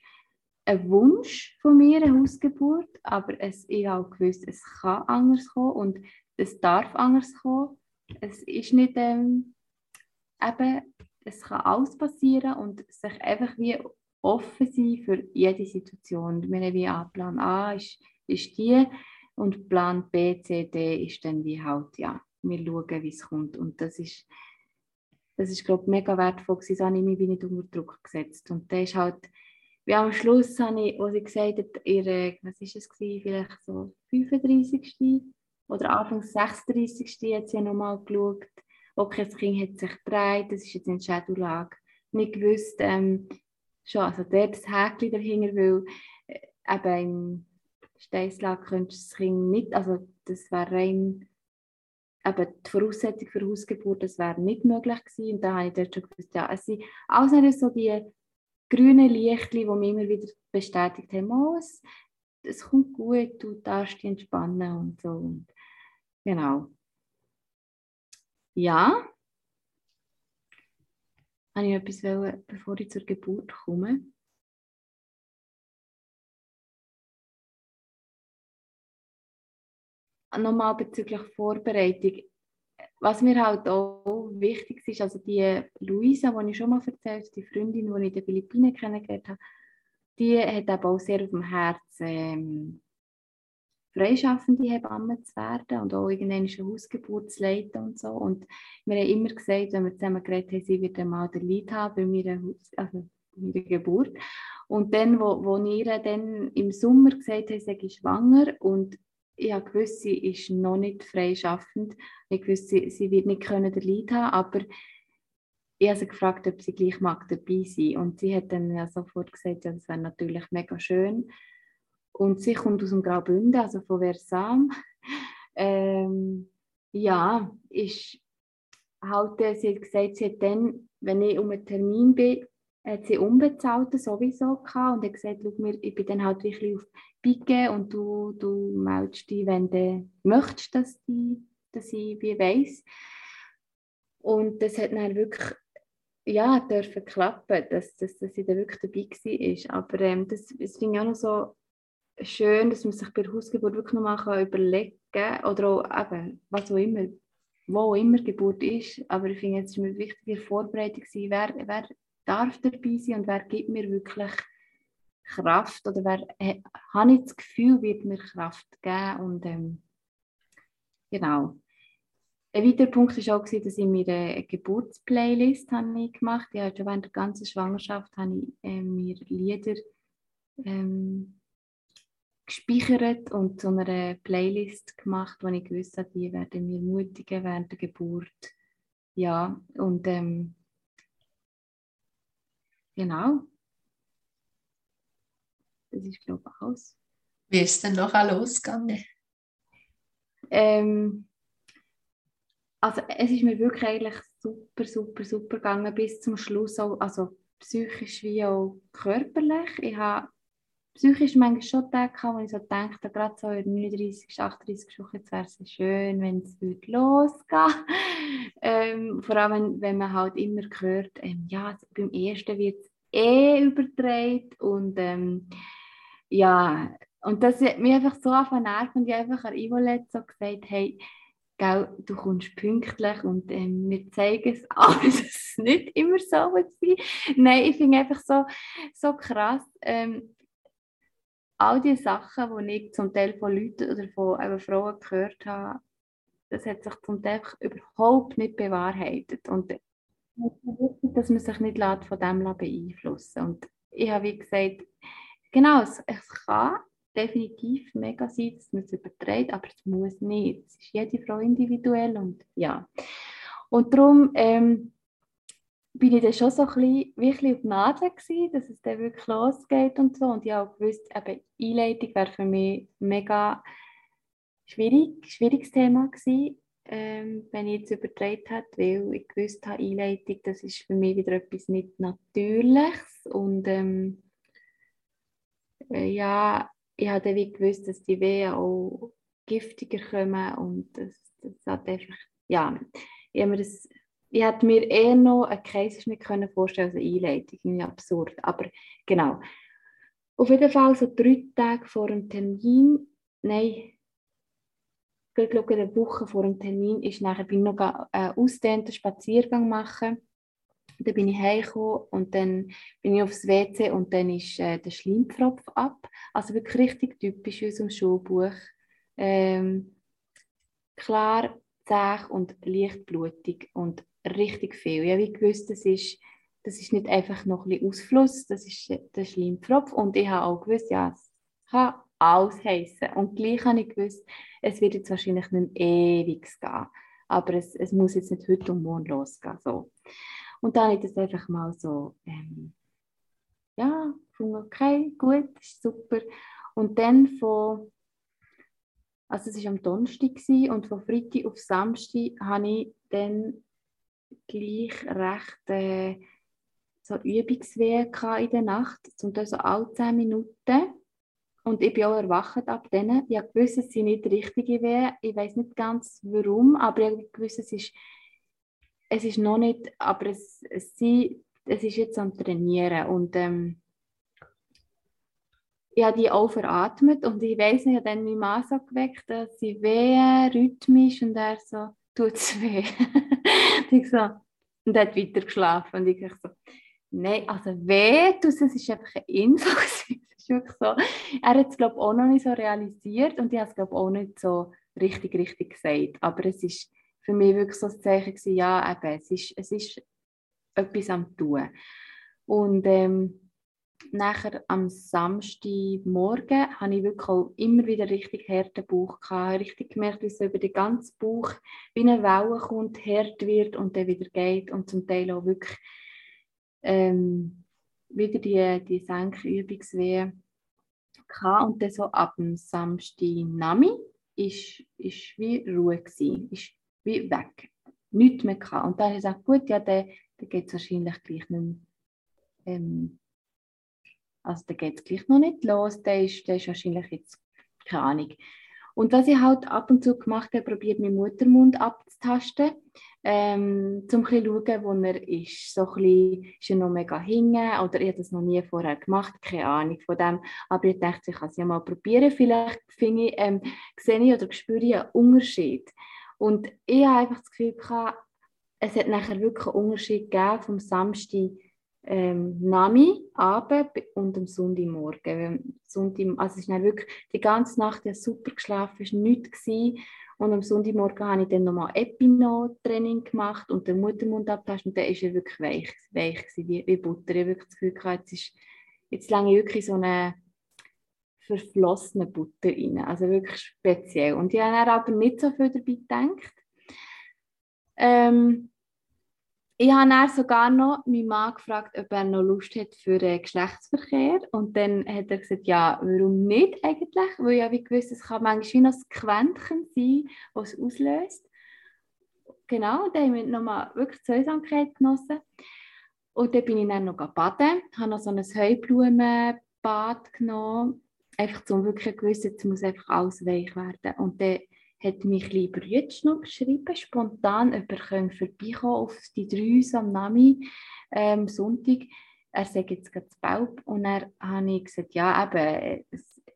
ein Wunsch von mir, eine Hausgeburt, aber es, ich habe gewusst, es kann anders kommen und es darf anders kommen. Es ist nicht ähm, eben, es kann alles passieren und sich einfach wie offen sein für jede Situation. Wir haben wie A, Plan A ist, ist die und Plan B, C, D ist dann wie halt, ja, wir schauen, wie es kommt. Und das ist, das ist glaube ich, mega wertvoll gewesen, habe ich mich nicht unter Druck gesetzt. Und dann ist halt, wie am Schluss habe ich, wo sie gesagt hat, ihre, was ist es gewesen, vielleicht so 35. oder Anfangs 36. hat sie nochmal geschaut, okay, das Kind hat sich gedreht, das ist jetzt in Schädellage. Nicht gewusst, ähm, schon, also dort das Häkchen dahinter, weil äh, eben im Steißlage könntest das Kind nicht, also das wäre rein, eben die Voraussetzung für Hausgeburt, das wäre nicht möglich gewesen. Und da habe ich dort schon gewusst, ja, es sind alles so die grünen Lichtchen, die mich immer wieder bestätigt haben, es, es kommt gut, du darfst dich entspannen und so. Und genau. Ja. Habe ich etwas wollen, bevor ich zur Geburt komme? Nochmal bezüglich Vorbereitung. Was mir halt auch wichtig ist, also die Luisa, die ich schon mal erzählt habe, die Freundin, die ich in den Philippinen kennengelernt habe, die hat eben auch sehr auf dem Herzen, ähm, freischaffende Hebamme zu werden und auch irgendeine Hausgeburt zu leiten und so. Und wir haben immer gesagt, wenn wir zusammen geredet haben, sie wird einmal den Leid haben bei meiner, also bei meiner Geburt. Und dann, wo, wo ihr dann im Sommer gesagt hat, sei ich schwanger und ich habe sie ist noch nicht freischaffend. Ich wusste, sie, sie wird nicht können den Leid haben, aber ich habe sie gefragt, ob sie gleich mag dabei sein. Und sie hat dann ja sofort gesagt, ja, das wäre natürlich mega schön. Und sie kommt aus dem Graubünden, also von Versam. <laughs> Ähm, ja, ist halt, sie hat gesagt, sie hat dann, wenn ich um einen Termin bin, hat sie unbezahlte sowieso gehabt und hat gesagt, schau ich bin dann halt wirklich auf Pike und du, du meldest dich, wenn du möchtest, dass, die, dass ich wie weiss. Und das hat dann wirklich ja, dürfen klappen, dass, dass, dass sie dann wirklich dabei war. Aber ähm, das, das finde ich auch noch so schön, dass man sich bei der Hausgeburt wirklich nochmal überlegen kann, oder auch eben, was auch immer, wo auch immer Geburt ist, aber ich finde, es ist mir wichtig, die Vorbereitung sein, wer, wer darf dabei sein und wer gibt mir wirklich Kraft oder wer äh, habe ich das Gefühl, wird mir Kraft geben und ähm, genau. Ein weiterer Punkt war auch, dass ich mir eine Geburtsplaylist habe gemacht habe. Ja, schon während der ganzen Schwangerschaft habe ich äh, mir Lieder ähm, gespeichert und zu einer Playlist gemacht, wo ich gewusst habe, die werden mir mutigen während der Geburt. Ja, und ähm, genau. Das ist, glaube ich, alles. Wie ist denn noch losgegangen? Ähm, also es ist mir wirklich eigentlich super, super, super gegangen bis zum Schluss, auch, also psychisch wie auch körperlich. Ich habe psychisch manchmal schon Tage gehabt, wo ich so dachte, gerade so in der 39, 38 Woche, jetzt wäre es schön, wenn es losgehen <laughs> ähm, Vor allem, wenn, wenn man halt immer hört, ähm, ja, also beim ersten wird es eh überdreht und ähm, ja, und das hat mich einfach so nervt und ich einfach an Ivolet so gesagt, hey, gell, du kommst pünktlich und ähm, wir zeigen es <laughs> dass es nicht immer so war. Nein, ich finde einfach so, so krass, ähm, all die Sachen, die ich zum Teil von Leuten oder von eben Frauen gehört habe, das hat sich zum Teil überhaupt nicht bewahrheitet. Und dass man sich nicht von dem beeinflussen Und ich habe wie gesagt, genau, es, es kann definitiv mega sein, dass man es überträgt, aber es muss nicht. Es ist jede Frau individuell und ja. Und darum ähm, bin ich dann schon so ein bisschen, wirklich auf die Nadel gewesen, dass es dann wirklich losgeht und so. Und ich habe auch gewusst, eben Einleitung wäre für mich mega schwierig, schwieriges Thema gewesen, ähm, wenn ich jetzt übertragen hätte, weil ich gewusst habe, Einleitung, das ist für mich wieder etwas nicht Natürliches und ähm, äh, ja, ich habe wie gewusst, dass die Wehen auch giftiger kommen und das, das hat einfach, ja, ich habe mir das ich hätte mir eher noch einen Kaiserschnitt können vorstellen als eine Einleitung. Irgendwie absurd. Aber genau. Auf jeden Fall so drei Tage vor dem Termin, nein, ich glaube, eine Woche vor dem Termin ist nachher, bin ich noch einen ausdehnten Spaziergang machen. Dann bin ich heimgekommen und dann bin ich aufs WC und dann ist äh, der Schleimpfropf ab. Also wirklich richtig typisch aus dem Schulbuch. Ähm, klar, zäh und leicht blutig und richtig viel. Ich habe gewusst, das ist, das ist nicht einfach noch ein bisschen Ausfluss, das ist der Schleimpfropf. Und ich habe auch gewusst, ja, es kann alles heißen. Und gleich habe ich gewusst, es wird jetzt wahrscheinlich nicht ewig gehen. Aber es, es muss jetzt nicht heute und morgen losgehen. So. Und dann habe ich das einfach mal so, ähm, ja, okay, gut, ist super. Und dann von, also es war am Donnerstag und von Freitag auf Samstag habe ich dann gleich recht äh, so Übungswehen in der Nacht, zum Teil so alle 10 Minuten. Und ich bin auch erwacht ab denen. Ich habe gewusst, es sind nicht richtige Wehen. Ich weiß nicht ganz warum, aber ich habe gewusst, es ist, es ist noch nicht, aber es, es, sie, es ist jetzt am Trainieren. Und ähm, ich habe die auch veratmet und ich weiß nicht, ich habe dann meinen Mann so geweckt, dass sie wehen, rhythmisch und er so, tut es weh. und <laughs> ich so, und er hat weiter geschlafen. Und ich so, nein, also weh, das ist einfach eine Info. Wirklich so. Er hat es, glaube ich, auch noch nicht so realisiert und ich habe es, glaube ich, auch nicht so richtig, richtig gesagt. Aber es ist für mich wirklich so ein Zeichen gewesen, ja, eben, es ist, es ist etwas am Tun. Und ähm, nachher am Samstagmorgen habe ich wirklich auch immer wieder richtig harten Bauch gehabt. Richtig gemerkt, wie es über den ganzen Bauch wie eine Welle kommt, hart wird und dann wieder geht und zum Teil auch wirklich ähm, wieder die, die Senkübungswehen gehabt. Und dann so ab dem Samstag Nami ist, ist wie Ruhe gewesen, ist wie weg. Nichts mehr gehabt. Und dann habe ich gesagt, gut, ja, dann, dann geht es wahrscheinlich gleich nicht mehr. Ähm, also der geht es gleich noch nicht los, der ist, der ist wahrscheinlich jetzt, keine Ahnung. Und was ich halt ab und zu gemacht habe, probiert meinen Muttermund abzutasten, ähm, um zu schauen, wo er ist. So ein bisschen, ist noch mega hingen oder ich habe das noch nie vorher gemacht, keine Ahnung von dem. Aber ich dachte, ich kann es ja mal probieren, vielleicht finde ich, ähm, sehe ich oder spüre ich einen Unterschied. Und ich habe einfach das Gefühl es hat nachher wirklich einen Unterschied gegeben vom Samstag ähm, Nami Abend und am Sonntagmorgen. Sonntag, also ist dann wirklich die ganze Nacht ja super geschlafen, es war nichts. Und am Sonntagmorgen habe ich dann nochmal Epino-Training gemacht und den Muttermund abgetastet und dann war er wirklich weich, weich gewesen, wie, wie Butter. Ich habe wirklich das Gefühl gehabt, jetzt, ist, jetzt lange wirklich so eine verflossene Butter rein. Also wirklich speziell. Und ich habe aber nicht so viel dabei gedacht. Ähm, ich habe dann sogar noch meinen Mann gefragt, ob er noch Lust hat für einen Geschlechtsverkehr. Und dann hat er gesagt, ja, warum nicht eigentlich? Weil ja, wie gewusst, es kann manchmal wie noch ein Quäntchen sein, das es auslöst. genau, da haben wir nochmal wirklich Zweisamkeit genossen. Und dann bin ich dann noch baden, habe noch so ein Heublumenbad genommen, einfach um wirklich zu jetzt muss einfach alles weich werden. Und dann hat mich lieber jetzt noch geschrieben, spontan, ob er vorbeikommen auf die drei am Nami ähm, Sonntag. Er sagt jetzt gerade Baub und dann habe ich gesagt, ja, eben,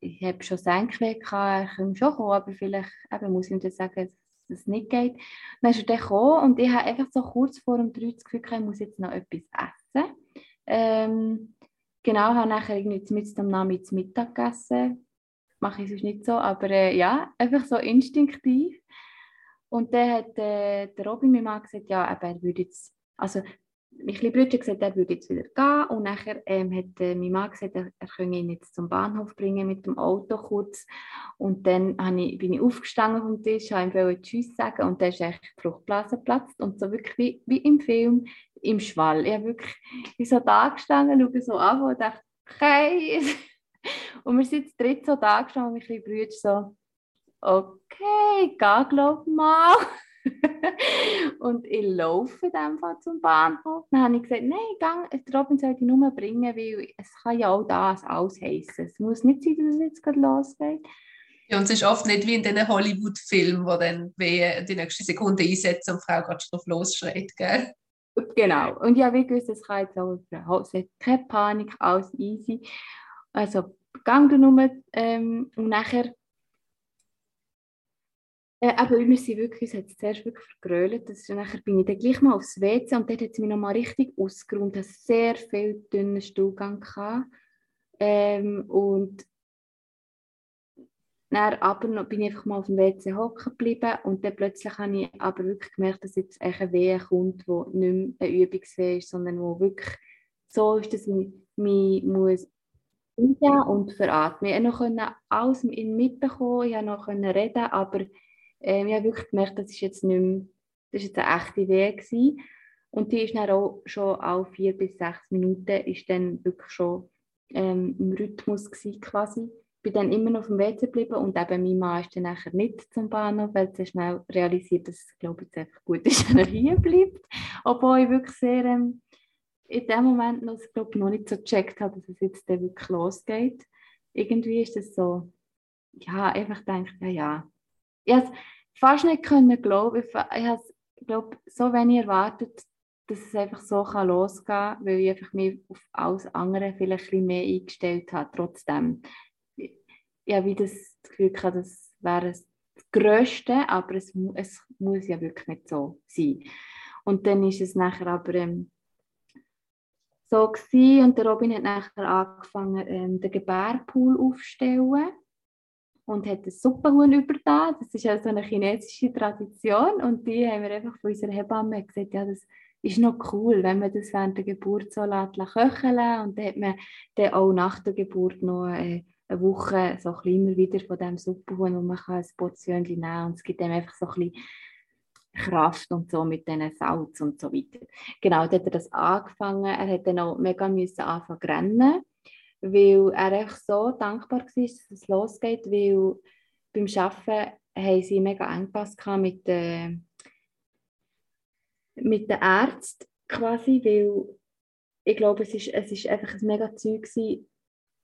ich habe schon Senkweg gehabt, er könnte schon kommen, aber vielleicht eben, muss ich ihm dann sagen, dass es nicht geht. Dann ist er dann gekommen und ich habe einfach so kurz vor dem 3 das Gefühl ich muss jetzt noch etwas essen. Ähm, genau, habe nachher irgendwie mit am Namen zu Mittag gegessen. Mache ich sonst nicht so, aber äh, ja, einfach so instinktiv. Und dann hat äh, der Robin mir mal gesagt, ja, aber er würde jetzt, also mein kleiner Bruder gesagt, er würde jetzt wieder gehen und nachher ähm, hat äh, mein Mann gesagt, er, er könne ihn jetzt zum Bahnhof bringen mit dem Auto kurz und dann ich, bin ich aufgestanden vom Tisch, habe ihm Tschüss sagen und dann ist echt die Fruchtblase geplatzt und so wirklich wie, wie im Film, im Schwall. Ich habe wirklich ich so da gestanden, schaue so an und dachte, okay. <laughs> und wir sind jetzt dritt so da gestanden und mein kleiner Bruder so, okay, geh glaub mal. <laughs> und ich laufe dann zum Bahnhof. Dann habe ich gesagt, nein, gang, Robin soll die Nummer bringen, weil es kann ja auch das alles heißen. Es muss nicht sein, dass es jetzt gerade losgeht. Ja, und es ist oft nicht wie in diesen Hollywood-Filmen, wo dann wie die nächste Sekunde einsetzen und die Frau gerade drauf losschreit, gell? Genau. Und ja, wie gewusst, es kann jetzt auch Hause. Keine Panik, alles easy. Also, gang die Nummer ähm, und nachher äh, aber wir sind wirklich, uns hat es zuerst wirklich vergrölt. Das, nachher bin ich dann gleich mal aufs WC und dort hat es mich nochmal richtig ausgeräumt. Ich sehr viel dünnen Stuhlgang. Ähm, und dann aber noch, bin ich einfach mal auf dem WC hocken geblieben und dann plötzlich habe ich aber wirklich gemerkt, dass jetzt eine Wehe kommt, die nicht mehr eine Übungswehe ist, sondern wo wirklich so ist, dass ich mich muss und veratmen. Ich noch alles mitbekommen, ich konnte noch reden, aber ähm, ich habe wirklich gemerkt, das ist jetzt nicht mehr, das ist jetzt eine echte Wehe gewesen. Und die ist dann auch schon alle vier bis sechs Minuten ist dann wirklich schon ähm, im Rhythmus gewesen, quasi. Ich bin dann immer noch auf dem WC geblieben und eben mein Mann ist dann nachher nicht zum Bahnhof, weil er schnell realisiert, dass es, glaube ich, einfach gut <laughs> ist, wenn er hier bleibt. Obwohl ich wirklich sehr ähm, in dem Moment noch, glaube noch nicht so gecheckt habe, dass es jetzt wirklich losgeht. Irgendwie ist das so, ja, einfach gedacht, ja, ja. Ich fast nicht können glauben. Ich, ich habe glaube so wenig erwartet, dass es einfach so kann losgehen kann, weil ich einfach mich auf alles andere vielleicht ein mehr eingestellt habe. Trotzdem, ja, wie das Gefühl hatte, das wäre das Größte, aber es, es muss ja wirklich nicht so sein. Und dann ist es nachher aber ähm, so gewesen, und der Robin hat nachher angefangen, ähm, den Gebärpool aufzustellen und hat ein Suppenhuhn übertan. Das ist also eine chinesische Tradition. Und die haben wir einfach von unserer Hebamme gesagt, ja, das ist noch cool, wenn man das während der Geburt so lässt, köcheln. Und dann hat man dann auch nach der Geburt noch äh, eine Woche so ein immer wieder von diesem Suppenhuhn, wo man kann ein Portion nehmen kann. Und es gibt dann einfach so ein bisschen Kraft und so mit diesen Salz und so weiter. Genau, dann hat er das angefangen. Er hat dann auch mega müssen anfangen zu rennen weil er einfach so dankbar war, dass es losgeht, weil beim Arbeiten haben sie mega Engpass mit, äh, mit den Ärzten quasi, weil ich glaube, es ist, es ist einfach ein mega Zeug.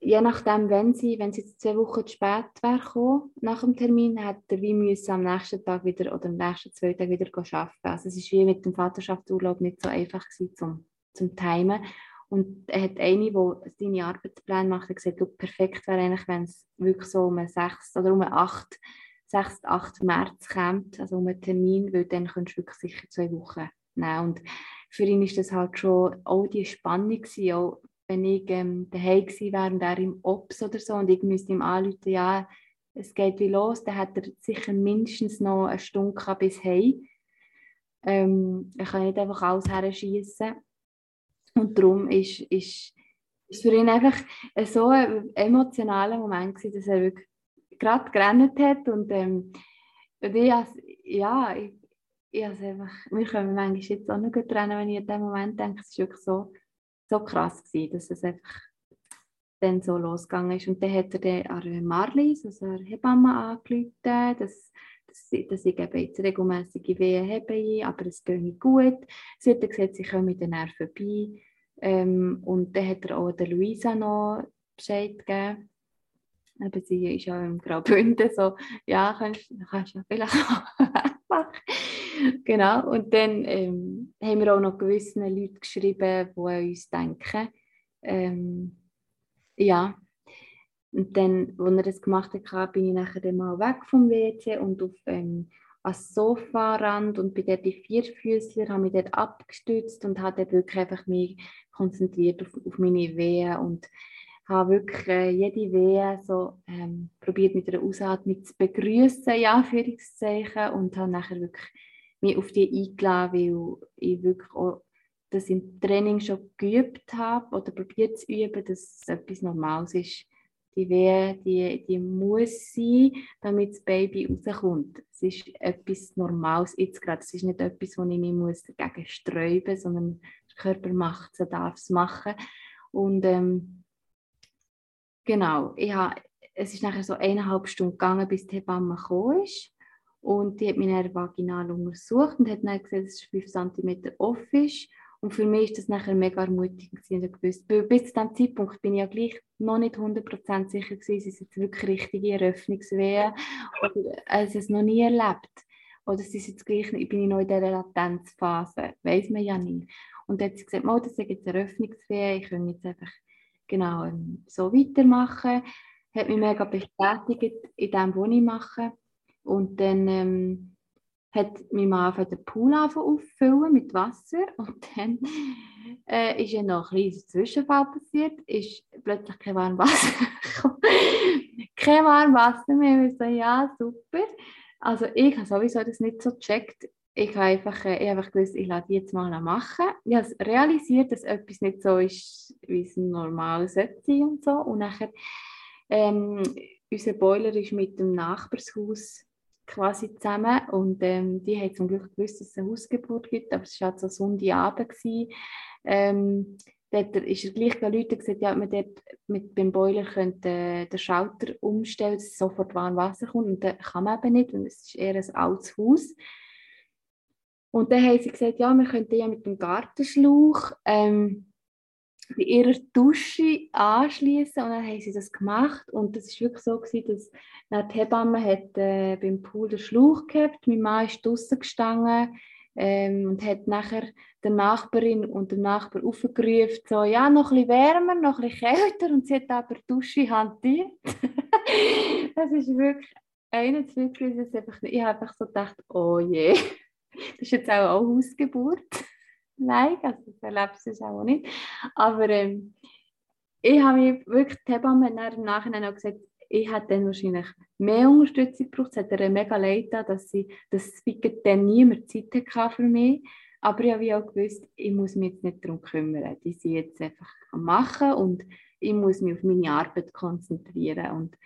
Je nachdem, wenn sie, wenn sie zwei Wochen zu spät wäre nach dem Termin, hätte er wie müssen am nächsten Tag wieder oder am nächsten zwei Tagen wieder arbeiten. Also es ist wie mit dem Vaterschaftsurlaub nicht so einfach gewesen zum, zum Timen. Und er hat eine, die seine Arbeitspläne macht, gesagt, perfekt wäre eigentlich, wenn es wirklich so um 6 oder um 8, 6, 8 März kommt, also um einen Termin, weil dann könntest du wirklich sicher zwei Wochen nehmen. Und für ihn ist das halt schon auch die Spannung gewesen, auch wenn ich ähm, daheim gewesen wäre und er im Ops oder so und ich müsste ihm anrufen, ja, es geht wie los, dann hat er sicher mindestens noch eine Stunde bis heim. Ähm, er kann nicht einfach alles her schießen. Und darum ist, ist, ist für ihn einfach so ein emotionaler Moment gewesen, dass er wirklich gerade gerannt hat und, ähm, und ich, ja, ich, ich also einfach, wir können manchmal jetzt auch noch gut rennen, wenn ich an diesen Moment denke, es war wirklich so, so krass gewesen, dass es einfach dann so losgegangen ist. Und dann hat er dann an Marlies, also eine Hebamme, angerufen, dass, dass, dass ich eben jetzt regelmäßige Wehen habe, aber es geht gut. Sie hat gesagt, sie kommen dann vorbei. Ähm, und dann hat er auch der Luisa noch Bescheid gegeben. Aber sie ist ja im Graubünden so, ja, kannst, du vielleicht <laughs> machen. <laughs> genau, und dann ähm, haben wir auch noch gewisse Leute geschrieben, die an uns denken. Ähm, ja, und dann, als er das gemacht hat, bin ich nachher mal weg vom WC und auf ähm, ans Sofarand und bei dort die Vierfüßler habe mich dort abgestützt und habe dort wirklich einfach mich konzentriert auf, auf meine Wehen und habe wirklich äh, jede Wehe so ähm, probiert mit einer Ausatmung zu begrüßen, ja, Anführungszeichen, und habe nachher wirklich mich auf die eingeladen, weil ich wirklich auch das im Training schon geübt habe oder probiert zu üben, dass es etwas Normales ist. Die Wehe, die, die muss sein, damit das Baby rauskommt. Es ist etwas Normales jetzt gerade. Es ist nicht etwas, wo ich mich muss dagegen sträuben muss, sondern der Körper macht es, er darf es machen. Und ähm, Genau, ich habe, es ist nachher so eineinhalb Stunden gegangen, bis die Hebamme gekommen ist. Und die hat mich dann vaginal untersucht und hat dann gesehen, dass es 5 cm off ist. Und für mich war das nachher mega ermutigend. Gewusst. Bis zu diesem Zeitpunkt bin ich ja gleich noch nicht 100% sicher gewesen, ist jetzt wirklich richtige Eröffnungswehen oder also es noch nie erlebt. Oder es ist jetzt gleich, ich bin noch in dieser Latenzphase, weiß man ja nicht. Und dann hat sie gesagt, oh, das ist jetzt Eröffnungswehen, ich kann jetzt einfach genau ähm, so weitermachen. Hat mich mega bestätigt in dem, was ich mache. Und dann ähm, hat mein Mann den Pool auffüllen mit Wasser <laughs> und dann äh, ist ja noch ein kleiner Zwischenfall passiert, ist plötzlich kein warmes Wasser <laughs> kein warmes Wasser mehr. Ich so, ja, super. Also ich habe sowieso das nicht so gecheckt ich habe einfach, äh, ich einfach gewusst, ich lasse die jetzt mal machen. Ich habe realisiert, dass etwas nicht so ist, wie es normal sollte und so. Und nachher, ähm, unser Boiler ist mit dem Nachbarshaus quasi zusammen und ähm, die haben zum Glück gewusst, dass es eine Hausgeburt gibt, aber es war halt so Sonntagabend. Ähm, dort ist er gleich Leute gesagt, ja, man dort mit dem Boiler könnte äh, den Schalter umstellen, dass sofort warm Wasser kommt und das kann man eben nicht, weil es ist eher ein altes Haus. Und dann haben sie gesagt, ja, wir könnten ja mit dem Gartenschlauch ähm, bei ihrer Dusche anschließen und dann haben sie das gemacht und das ist wirklich so gewesen, dass die Hebamme hat äh, beim Pool den Schlauch gehabt, mein Mann ist draußen gestanden ähm, und hat nachher der Nachbarin und dem Nachbar aufgerufen, so, ja, noch ein wärmer, noch ein kälter und sie hat aber die Dusche hantiert. <laughs> das ist wirklich eine Zwiebel, ich habe einfach so gedacht, oh je. Das ist jetzt auch eine Hausgeburt. Nein, also das erlebst du auch nicht. Aber ähm, ich habe mir wirklich, die Hebamme im Nachhinein auch gesagt, ich hätte dann wahrscheinlich mehr Unterstützung gebraucht. Es hat ihr mega leid getan, dass, sie, dass dann niemand Zeit hatte für mich. Aber ich habe auch gewusst, ich muss mich jetzt nicht darum kümmern. Die sind jetzt einfach am Machen und ich muss mich auf meine Arbeit konzentrieren. Und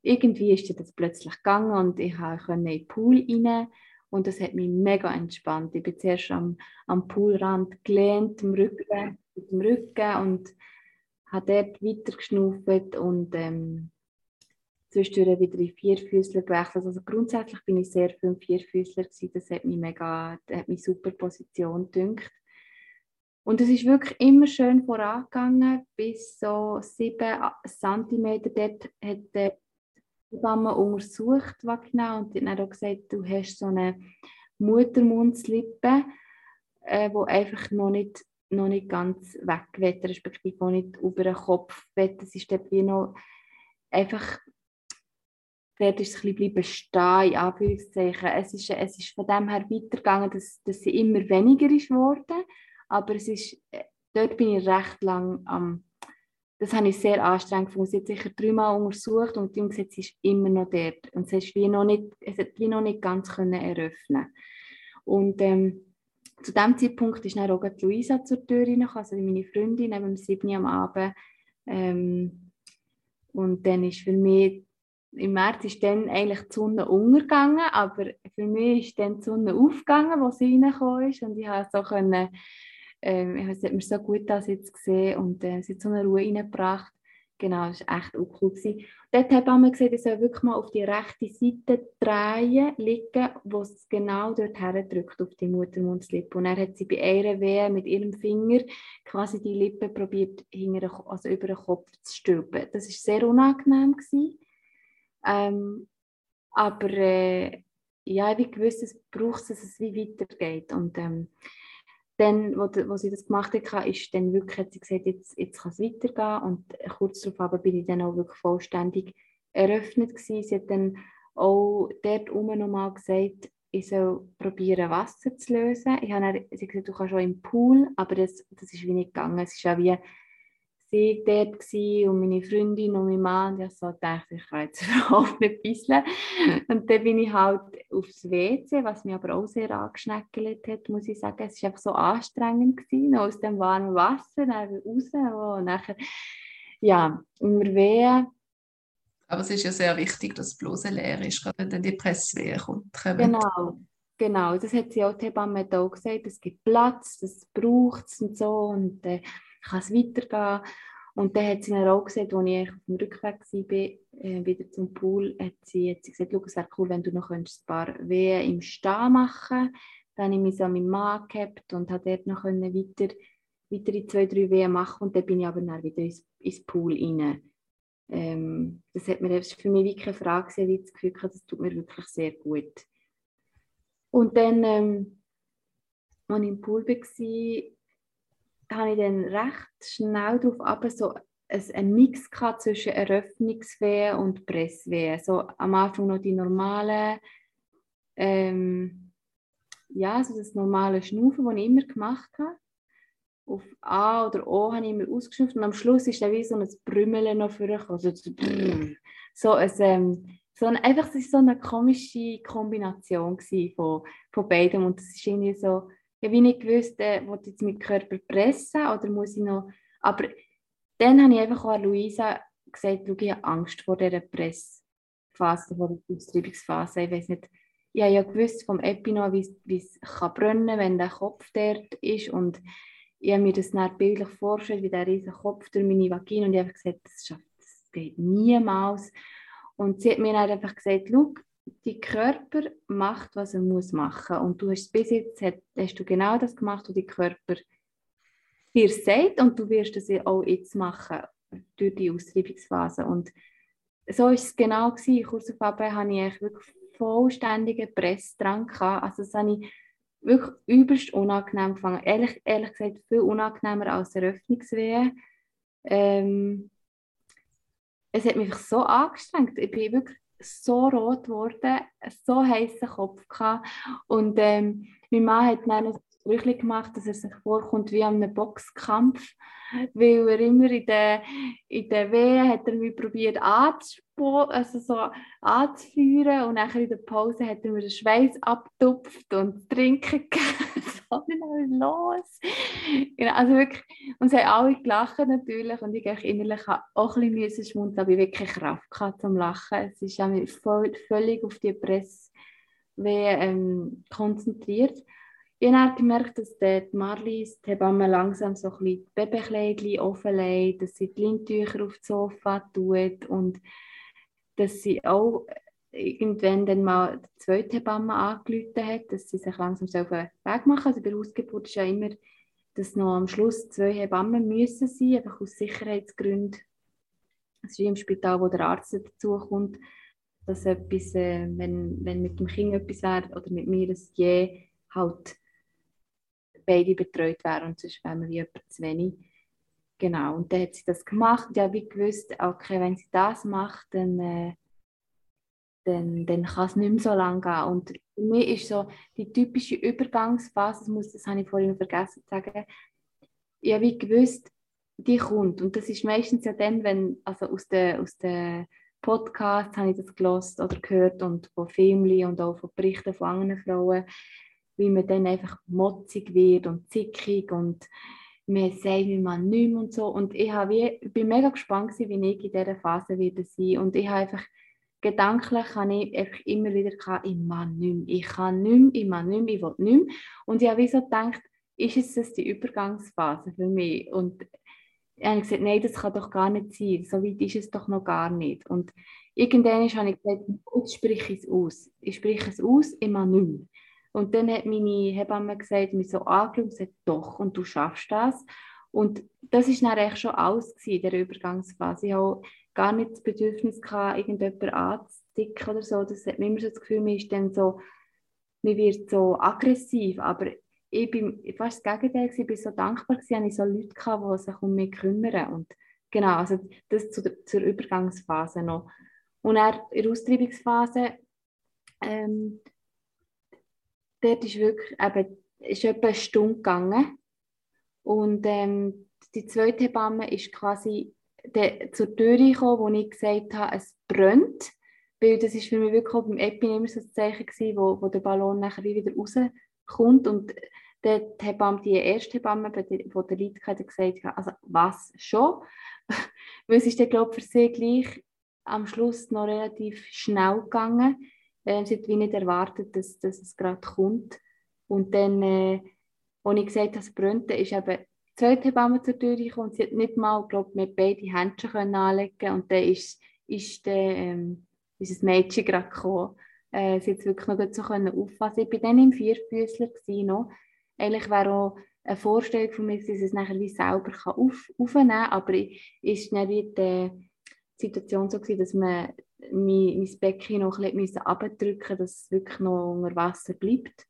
irgendwie ist das plötzlich gegangen und ich konnte in den Pool rein und das hat mich mega entspannt. Ich bin zuerst am, am Poolrand gelehnt, im Rücken, mit dem Rücken und habe dort weiter geschnuffelt und ähm, zwischendurch wieder in Vierfüßler gewechselt. Also grundsätzlich bin ich sehr für einen Vierfüßler gewesen. Das hat mich mega, das hat mich super Position gedünkt. Und es ist wirklich immer schön vorangegangen, bis so sieben Zentimeter dort hat der Hebamme untersucht vaginal und die hat dann auch gesagt, du hast so eine Muttermundslippe, äh, wo einfach noch nicht, noch nicht ganz weg wird, respektive auch nicht über den Kopf wird. Das ist dort wie noch einfach, dort ist es ein bisschen stehen, in Anführungszeichen. Es ist, es ist von dem her weitergegangen, dass, dass sie immer weniger ist geworden, aber es ist, äh, dort bin ich recht lang am das habe ich sehr anstrengend gefunden. Sie hat sicher dreimal untersucht und ihm gesagt, sie ist immer noch dort. Und ist wie noch nicht, es hat wie noch nicht ganz können eröffnen Und ähm, zu diesem Zeitpunkt ist dann auch Luisa zur Tür reingekommen, also meine Freundin, neben dem 7 am Abend. Ähm, und dann ist für mich, im März ist dann eigentlich die Sonne untergegangen, aber für mich ist dann die Sonne aufgegangen, wo sie reingekommen ist und ich habe so können ähm, es hat mir so gut das jetzt gesehen und äh, es hat so eine Ruhe reingebracht. Genau, das war echt auch cool. Gewesen. Dort hat man gesehen, ich soll wirklich mal auf die rechte Seite drehen, liegen, wo es genau dort drückt auf die Muttermundslippe. Und er hat sie bei einer Wehe mit ihrem Finger quasi die Lippe probiert, also über den Kopf zu stülpen. Das war sehr unangenehm. Ähm, aber äh, ja, ich wusste, es braucht dass es wie weitergeht. Und ähm, dann, wo, wo sie das gemacht hat, ist dann wirklich, hat sie gesagt, jetzt, jetzt kann es weitergehen. Und kurz darauf bin ich dann auch wirklich vollständig eröffnet gewesen. Sie hat dann auch dort oben nochmal gesagt, ich soll probieren, Wasser zu lösen. Ich habe dann, sie gesagt, du kannst auch im Pool, aber das, das ist wie nicht gegangen. Es ist ja wie sie dort und meine Freundin und mein Mann. Und ich so dachte, ich kann jetzt <laughs> überhaupt nicht bisseln. Und dann bin ich halt aufs WC, was mich aber auch sehr angeschneckelt hat, muss ich sagen. Es war einfach so anstrengend, gewesen, aus dem warmen Wasser dann raus. Und nachher, ja, immer weh. Aber es ist ja sehr wichtig, dass es bloß leer ist, gerade wenn dann die Presswehe kommt. Genau, genau. Das hat sie auch die Hebamme auch gesagt. Es gibt Platz, das braucht es und so. Und äh, kann es weitergehen. Und dann hat sie mir auch gesagt, als ich auf dem Rückweg war, äh, wieder zum Pool, hat sie, hat sie gesagt, es wäre cool, wenn du noch ein paar Wehen im Stehen machen Dann habe ich mich so an meinen Mann gehabt und habe dort noch weiter, weitere zwei, drei Wehen machen und dann bin ich aber dann wieder ins, ins Pool rein. Ähm, das hat mir für mich wirklich eine Frage gewesen, wie ich das Gefühl das tut mir wirklich sehr gut. Und dann, ähm, als ich im Pool war, habe ich dann recht schnell darauf ab, so einen Mix zwischen Eröffnungswehen und Presswehen. So am Anfang noch die normale, ähm, ja, so das normale Schnaufen, das ich immer gemacht habe. Auf A oder O habe ich immer ausgeschnauft und am Schluss ist dann wie so ein Brümmeln noch vorgekommen. Also so ein, ähm, so ein, einfach so eine komische Kombination von, von beidem und das ist irgendwie so ich habe nicht gewusst, äh, ich jetzt meinen Körper pressen oder muss ich noch... Aber dann habe ich einfach auch Luisa gesagt, ich habe Angst vor dieser Pressphase, vor der Austreibungsphase. Ich weiß nicht, ich habe ja gewusst vom Epino, wie es kann brennen wenn der Kopf dort ist und ich habe mir das dann bildlich vorgestellt, wie der riesige Kopf durch meine Vagina und ich habe gesagt, das, schafft, das geht niemals. Und sie hat mir dann einfach gesagt, dein Körper macht, was er muss machen. Und du hast bis jetzt hast du genau das gemacht, was dein Körper dir sagt und du wirst das auch jetzt machen durch die Austreibungsphase. Und so war es genau gewesen. Kurz auf Abend hatte ich wirklich vollständigen Pressdrang gehabt. Also das habe ich wirklich übelst unangenehm gefangen. Ehrlich, ehrlich gesagt viel unangenehmer als Eröffnungswehen. Ähm, es hat mich so angestrengt. Ich bin wirklich so rot geworden, so heißen Kopf gehabt. Und ähm, mein Mann hat dann Sprüche gemacht, dass er sich vorkommt wie an einem Boxkampf, weil er immer in der, in der Wehe hat er mich probiert also so anzuführen und nachher in der Pause hat er mir den Schweiß abtupft und trinken <laughs> gegeben. was ist los? Genau, also wirklich, und sie haben alle gelacht natürlich und ich innerlich auch ein bisschen schmunzeln, aber ich wirklich Kraft gehabt zum Lachen. Es ist voll, völlig auf die Presse ähm, konzentriert. Ich habe gemerkt, dass die Marlies, die Hebamme, langsam so ein bisschen die Babykleidchen offenlegt, dass sie die Lindtücher auf das Sofa tut und dass sie auch irgendwann dann mal die zweite Hebamme angerufen hat, dass sie sich langsam auf den Weg machen. Also bei der Hausgeburt ist ja immer, dass noch am Schluss zwei Hebammen müssen sein, einfach aus Sicherheitsgründen. Es ist wie im Spital, wo der Arzt dazukommt, dass etwas, äh, wenn, wenn mit dem Kind etwas wäre oder mit mir, dass je halt beide betreut wären und sonst wären wir wie jemand zu wenig. Genau, und dann hat sie das gemacht. Ja, wie gewusst, okay, wenn sie das macht, dann äh, dann, dann kann es nicht mehr so lange gehen. Und für mich ist so die typische Übergangsphase, das, muss, das habe ich vorhin vergessen zu sagen, ich habe gewusst, die kommt. Und das ist meistens ja dann, wenn, also aus den aus der Podcasts habe ich das gelost oder gehört und von Filmen und auch von Berichten von anderen Frauen, wie man dann einfach motzig wird und zickig und man sagt, wie man nicht mehr und so. Und ich, habe wie, ich bin mega gespannt, wie ich in dieser Phase werde sein. Und ich habe einfach gedanklich habe ich einfach immer wieder gehabt, ich kann nicht ich kann nicht ich kann nicht ich will nicht. Und ich habe wie so gedacht, ist es das die Übergangsphase für mich? Und habe ich gesagt, nein, das kann doch gar nicht sein, so weit ist es doch noch gar nicht. Und irgendwann habe ich gesagt, jetzt spreche ich es aus. Ich spreche es aus, immer nicht mehr. Und dann hat meine Hebamme gesagt, mich so angeschaut und gesagt, doch, und du schaffst das. Und das war dann eigentlich schon alles in der Übergangsphase. Ich hatte gar nicht das Bedürfnis, gehabt, irgendjemanden anzusticken oder so. Das hat mir immer so das Gefühl, man ist dann so, man wird so aggressiv. Aber ich bin fast das Gegenteil, ich war so dankbar, dass ich so Leute hatte, die sich um mich kümmern. Und genau, also das zu der, zur Übergangsphase noch. Und dann in der Austreibungsphase, ähm, dort ist wirklich eben, ist etwa eine Stunde gegangen. Und ähm, die zweite Hebamme ist quasi de, zur Tür gekommen, wo ich gesagt habe, es brennt. Weil das ist für mich wirklich auch beim Epi immer so ein Zeichen gewesen, wo, wo der Ballon nachher wieder rauskommt. Und die Hebamme, die erste Hebamme, die der Leute hat gesagt, also was schon? <laughs> Weil es ist dann, glaube ich, für sie gleich am Schluss noch relativ schnell gegangen. Äh, sie hat wie nicht erwartet, dass, dass es gerade kommt. Und dann, äh, als ich gesagt habe, es brennt, ist eben die zweite Hebamme zur Tür gekommen und sie hat nicht mal, glaube mit beide Händchen können anlegen und dann ist, ist der, ähm, unser Mädchen gerade gekommen. Äh, sie hat wirklich noch so können auffassen. Ich war dann im Vierfüßler noch. Eigentlich wäre auch eine Vorstellung von mir, dass ich es nachher wie selber kann auf, aufnehmen kann, aber es war dann die Situation so gewesen, dass man mein, mein Becken noch ein bisschen abdrücken dass es wirklich noch unter Wasser bleibt,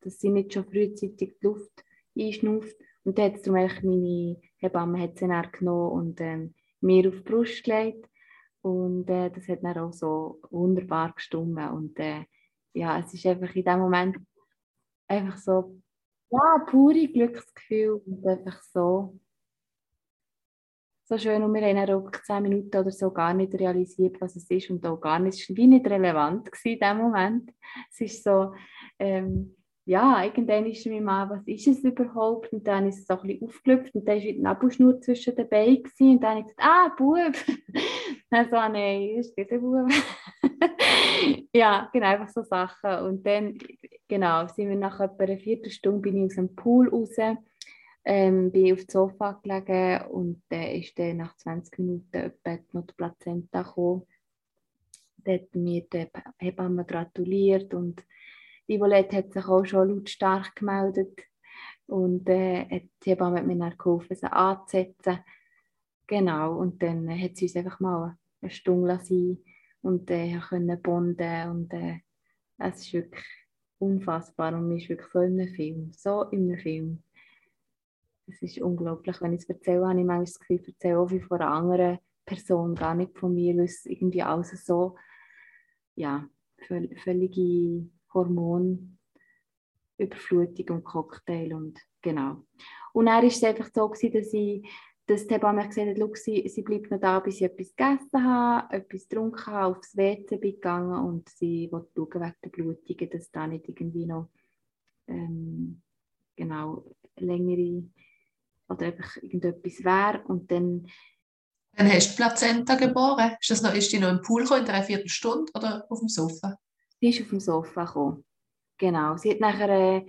dass sie nicht schon frühzeitig die Luft einschnauft. Und dann hat es darum meine Hebamme hat sie dann genommen und ähm, mir auf die Brust gelegt. Und äh, das hat dann auch so wunderbar gestummen. Und äh, ja, es ist einfach in dem Moment einfach so, ja, pure Glücksgefühl und einfach so so schön und wir haben auch 10 Minuten oder so gar nicht realisiert, was es ist und auch gar nicht, es war wie nicht relevant in dem Moment. Es ist so, ähm, ja, irgendwann ist mir mal, was ist es überhaupt? Und dann ist es so ein bisschen aufgelöpft und dann war die Nabelschnur zwischen den Beinen und dann habe ich gesagt, ah, Bub. <laughs> dann so, ah, nein, ist nicht der Bub. <laughs> ja, genau, einfach so Sachen. Und dann, genau, sind wir nach etwa einer Viertelstunde bin ich aus dem Pool raus ähm, bin auf dem Sofa gelegen und äh, ist dann nach 20 Minuten etwa noch die Plazenta gekommen. Da hat mir die Hebamme gratuliert und die Violette hat sich auch schon lautstark gemeldet und äh, die Hebamme hat mir dann geholfen, sie anzusetzen. Genau, und dann hat sie uns einfach mal eine Stunde sein und äh, können bonden und äh, es ist wirklich unfassbar und man ist wirklich so in einem Film, so in einem Film das ist unglaublich. Wenn ich es erzähle, habe ich manchmal das Gefühl, ich erzähle auch wie von einer anderen Person, gar nicht von mir, weil es irgendwie alles so, ja, völlige Hormonüberflutung und Cocktail und genau. Und dann war es einfach so, gewesen, dass ich dass die Hebamme gesagt hat, sie, sie bleibt noch da, bis ich etwas gegessen habe, etwas getrunken habe, aufs WC bin gegangen und sie wollte schauen wegen der Blutungen, dass da nicht irgendwie noch ähm, genau längere oder einfach irgendetwas wäre und dann... Dann hast du Plazenta geboren. Ist, das noch, ist die noch im Pool gekommen, in einer Viertelstunde oder auf dem Sofa? Sie ist auf dem Sofa gekommen. Genau. Sie hat nachher äh,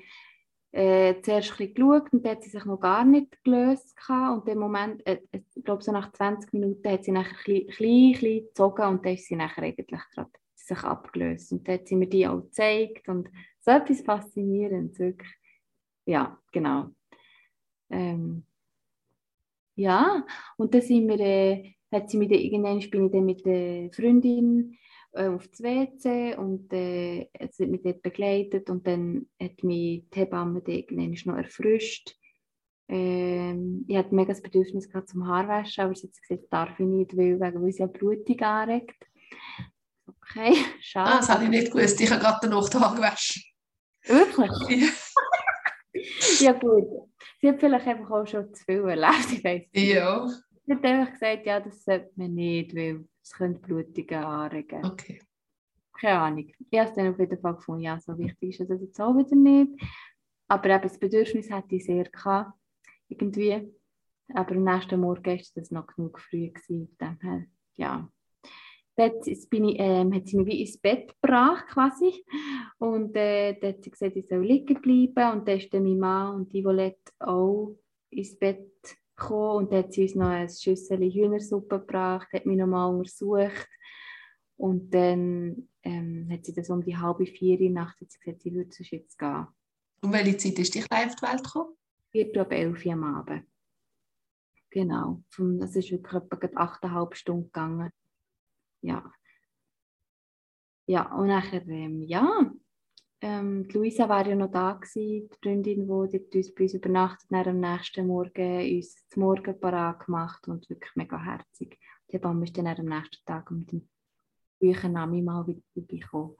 äh, zuerst ein bisschen geschaut und dann hat sie sich noch gar nicht gelöst. Gehabt. Und im Moment, äh, ich glaube so nach 20 Minuten hat sie nachher ein bisschen, klein gezogen und dann ist sie nachher eigentlich gerade sich abgelöst. Und dann hat sie mir die auch gezeigt und so etwas Faszinierendes, wirklich. Ja, genau. Ähm, ja, und dann sind wir, äh, hat sie mich dann, irgendwann bin ich dann mit der Freundin äh, auf das WC und äh, sie hat mich dort begleitet und dann hat mich die Hebamme irgendwann noch erfrischt. Ähm, ich hatte mega das Bedürfnis gehabt zum Haarwaschen, aber sie hat gesagt, darf ich nicht, weil, weil sie ja Blutung anregt. Okay, schade. <laughs> Ah, das habe ich nicht gewusst. Ich habe gerade die Haare gewaschen. Wirklich? ja gut. Sie hat vielleicht einfach auch schon zu viel erlebt, ich weiß nicht. Ja. Sie hat einfach gesagt, ja, das sollte man nicht, weil es könnte Blutungen anregen. Okay. Keine Ahnung. Ich habe es dann auf jeden Fall gefunden, ja, so wichtig ist das jetzt auch wieder nicht. Aber eben das Bedürfnis hatte ich sehr gehabt, irgendwie. Aber am nächsten Morgen war das noch genug früh. Gewesen. Daher, ja, Dort bin ich, ähm, hat sie mich wie ins Bett gebracht quasi. Und äh, dort hat sie gesagt, ich soll liegen bleiben. Und dann ist dann mein Mann und die Volette auch ins Bett gekommen und dann hat sie uns noch ein Schüssel Hühnersuppe gebracht, hat mich nochmal untersucht und dann ähm, hat sie das um die halbe vier Uhr Nacht hat sie gesagt, sie würde sonst jetzt gehen. Um welche Zeit ist dich auf die Welt gekommen? Vier ab elf Uhr am Abend. Genau, das ist wirklich etwa achteinhalb Stunden gegangen. Ja. Ja, und nachher, ähm, ja, ähm, Luisa war ja noch da gewesen, die Freundin, die uns bei uns übernachtet, und am nächsten Morgen uns zum Morgen parat gemacht und wirklich mega herzig. Die Hebamme ist dann am nächsten Tag mit dem frühen mal wieder vorbeigekommen.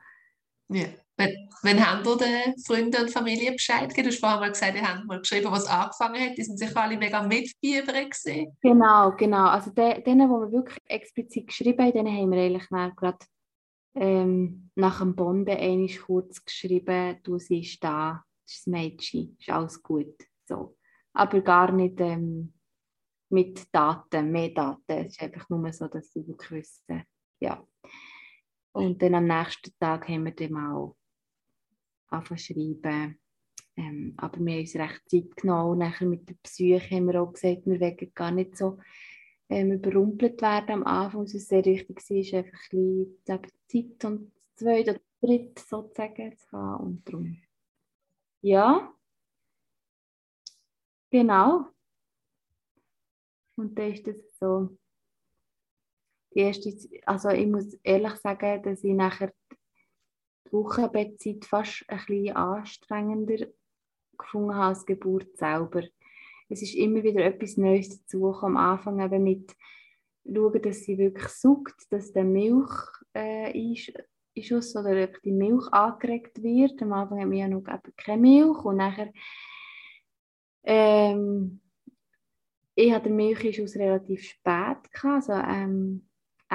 Ja. Wenn, wenn haben ihr den Freunden und Familie Bescheid gegeben? Du hast vorhin mal gesagt, die haben mal geschrieben, was angefangen hat. Die sind sicher alle mega mitfiebern gesehen. Genau, genau. Also denen, die wir wirklich explizit geschrieben haben, denen haben wir eigentlich gerade ähm, nach dem Bonden einmal kurz geschrieben, du siehst da, das ist das Mädchen, ist alles gut. So. Aber gar nicht ähm, mit Daten, mehr Daten. Es ist einfach nur so, dass sie wirklich wissen, ja. Und dann am nächsten Tag haben wir dann auch angefangen. Ähm, aber wir haben uns recht Zeit genommen. Nachher mit der Psyche haben wir auch gesagt, wir wollen gar nicht so ähm, überrumpelt werden am Anfang. Was sehr wichtig war, einfach ein bisschen Zeit und zweit oder dritt sozusagen zu haben. Und darum. Ja. Genau. Und dann ist das so die erste, also ich muss ehrlich sagen, dass ich nachher die Wochenbettzeit fast ein bisschen anstrengender gefunden habe als die Geburt selber. Es ist immer wieder etwas Neues dazu am Anfang eben mit schauen, dass sie wirklich sucht, dass der Milch äh, oder die Milch angeregt wird. Am Anfang haben wir ja noch keine Milch und nachher ähm, ich hatte den Milcheinschuss relativ spät, gehabt, also ähm,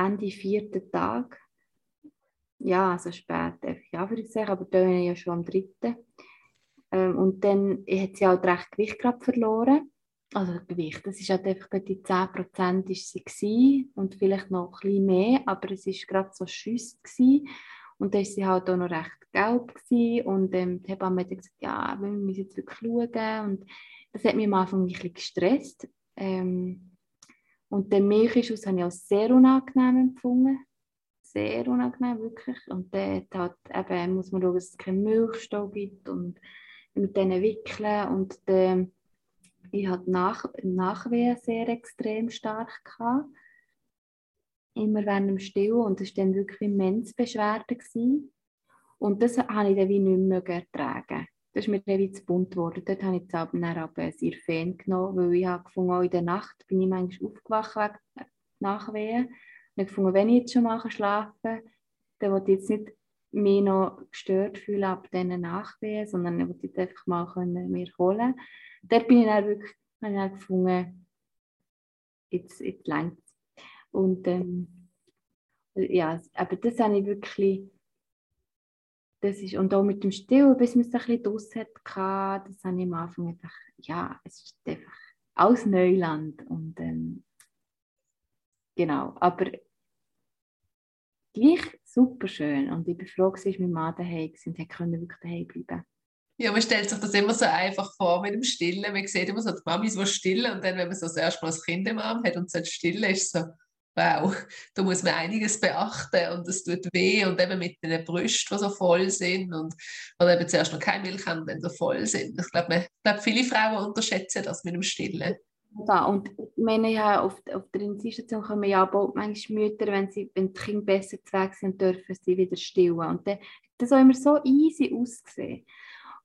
Ende vierten Tag. Ja, also spät, ja, würde ich sagen, aber dann ja schon am dritten. Ähm, und dann hat sie halt recht Gewicht gerade verloren. Also Gewicht, das ist halt einfach die 10% ist sie und vielleicht noch ein bisschen mehr, aber es ist gerade so schüss gewesen. Und dann war sie halt auch noch recht gelb gewesen. und ähm, die Hebamme hat gesagt, ja, wir müssen jetzt wirklich schauen und das hat mich am Anfang ein bisschen gestresst. Ähm, und den Milchschuss habe ich auch sehr unangenehm empfunden. Sehr unangenehm, wirklich. Und dann halt eben, muss man schauen, dass es keinen Milchstau gibt und mit denen wickeln. Und dann, ich hatte nach, Nachwehen sehr extrem stark. Gehabt. Immer während dem Stillen. Und das war dann wirklich Immensbeschwerden. Und das habe ich dann wie nicht mehr ertragen das ist mir dann zu bunt geworden. Dort habe ich jetzt aber dann sehr genommen, weil ich habe gefunden, auch in der Nacht bin ich manchmal aufgewacht wegen Nachwehen. Und ich gefunden, wenn ich jetzt schon mal schlafen dann will ich jetzt nicht mich noch gestört fühlen ab diesen Nachwehen, sondern ich will jetzt einfach mal können mir holen Dort bin ich dann wirklich habe ich dann gefunden, jetzt, jetzt längt. Und ähm, ja, aber das habe ich wirklich das ist, und auch mit dem Still, bis man es ein bisschen draus hatte, das habe ich am Anfang gedacht, ja, es ist einfach aus Neuland. Und ähm, genau, aber gleich super schön. Und ich bin froh, dass mein Mann daheim war und konnte wirklich daheim bleiben. Ja, man stellt sich das immer so einfach vor mit dem Stillen. Man sieht immer so die Mamis, die stillen und dann, wenn man so das erste Mal das Kind im Arm hat und so stillen, ist so, wow, da muss man einiges beachten und es tut weh und eben mit den Brüsten, die so voll sind und oder eben zuerst noch keine Milch haben, wenn sie voll sind. Ich glaube, glaub, viele Frauen unterschätzen das mit dem Stillen. Ja, und ich meine, ja, auf, auf der Intensivstation kommen ja auch manchmal Mütter, wenn, sie, wenn die Kinder besser zu Weg sind, dürfen sie wieder stillen. Und dann, das auch immer so easy ausgesehen. <laughs>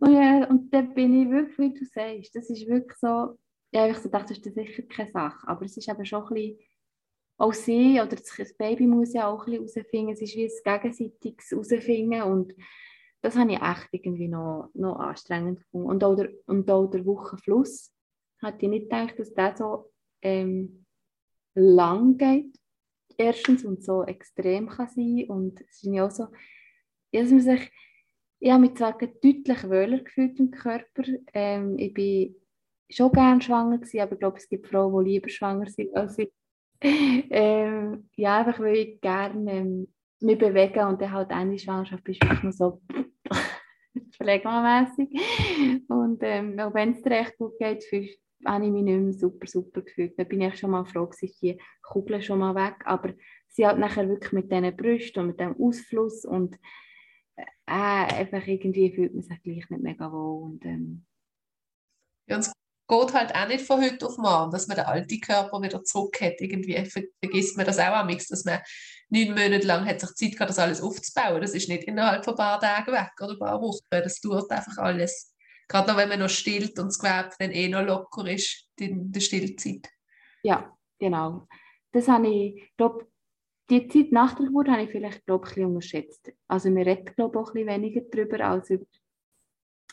und, ja, und dann bin ich wirklich, wie du sagst, das ist wirklich so, ja, ich dachte, das ist sicher keine Sache. Aber es ist eben schon ein bisschen, auch sie oder das Baby muss ja auch ein bisschen herausfinden. Es ist wie ein gegenseitiges herausfinden und das habe ich echt irgendwie noch, noch anstrengend gefunden. Und auch der, und auch der Wochenfluss hatte ich nicht gedacht, dass der so ähm, lang geht. Erstens und so extrem kann sein und es ist auch so, dass man sich, ich habe mich zwar deutlich wohler gefühlt im Körper. Ähm, ich bin schon gerne schwanger gewesen, aber ich glaube, es gibt Frauen, die lieber schwanger sind als ich. <laughs> ähm, ja, einfach weil ich gerne ähm, mich bewegen und dann halt Ende Schwangerschaft bist du wirklich nur so <laughs> pflegemäßig. Und ähm, auch wenn es dir echt gut geht, habe ich mich nicht mehr super, super gefühlt. Da bin ich schon mal froh, dass die Kugeln schon mal weg. Aber sie hat nachher wirklich mit diesen Brüsten und mit dem Ausfluss und äh, einfach irgendwie fühlt man sich gleich nicht mega wohl. Und, ähm, ja, es geht halt auch nicht von heute auf morgen, dass man den alten Körper wieder zurück hat. Irgendwie vergisst man das auch am dass man neun Monate lang hat sich Zeit gehabt, das alles aufzubauen. Das ist nicht innerhalb von ein paar Tagen weg oder ein paar Wochen. Das dauert einfach alles. Gerade noch, wenn man noch stillt und das Gewebe dann eh noch locker ist in der Stillzeit. Ja, genau. Das habe ich, glaube die Zeit nach der Geburt habe ich vielleicht glaub, ein bisschen unterschätzt. Also wir reden glaube auch ein bisschen weniger darüber als über...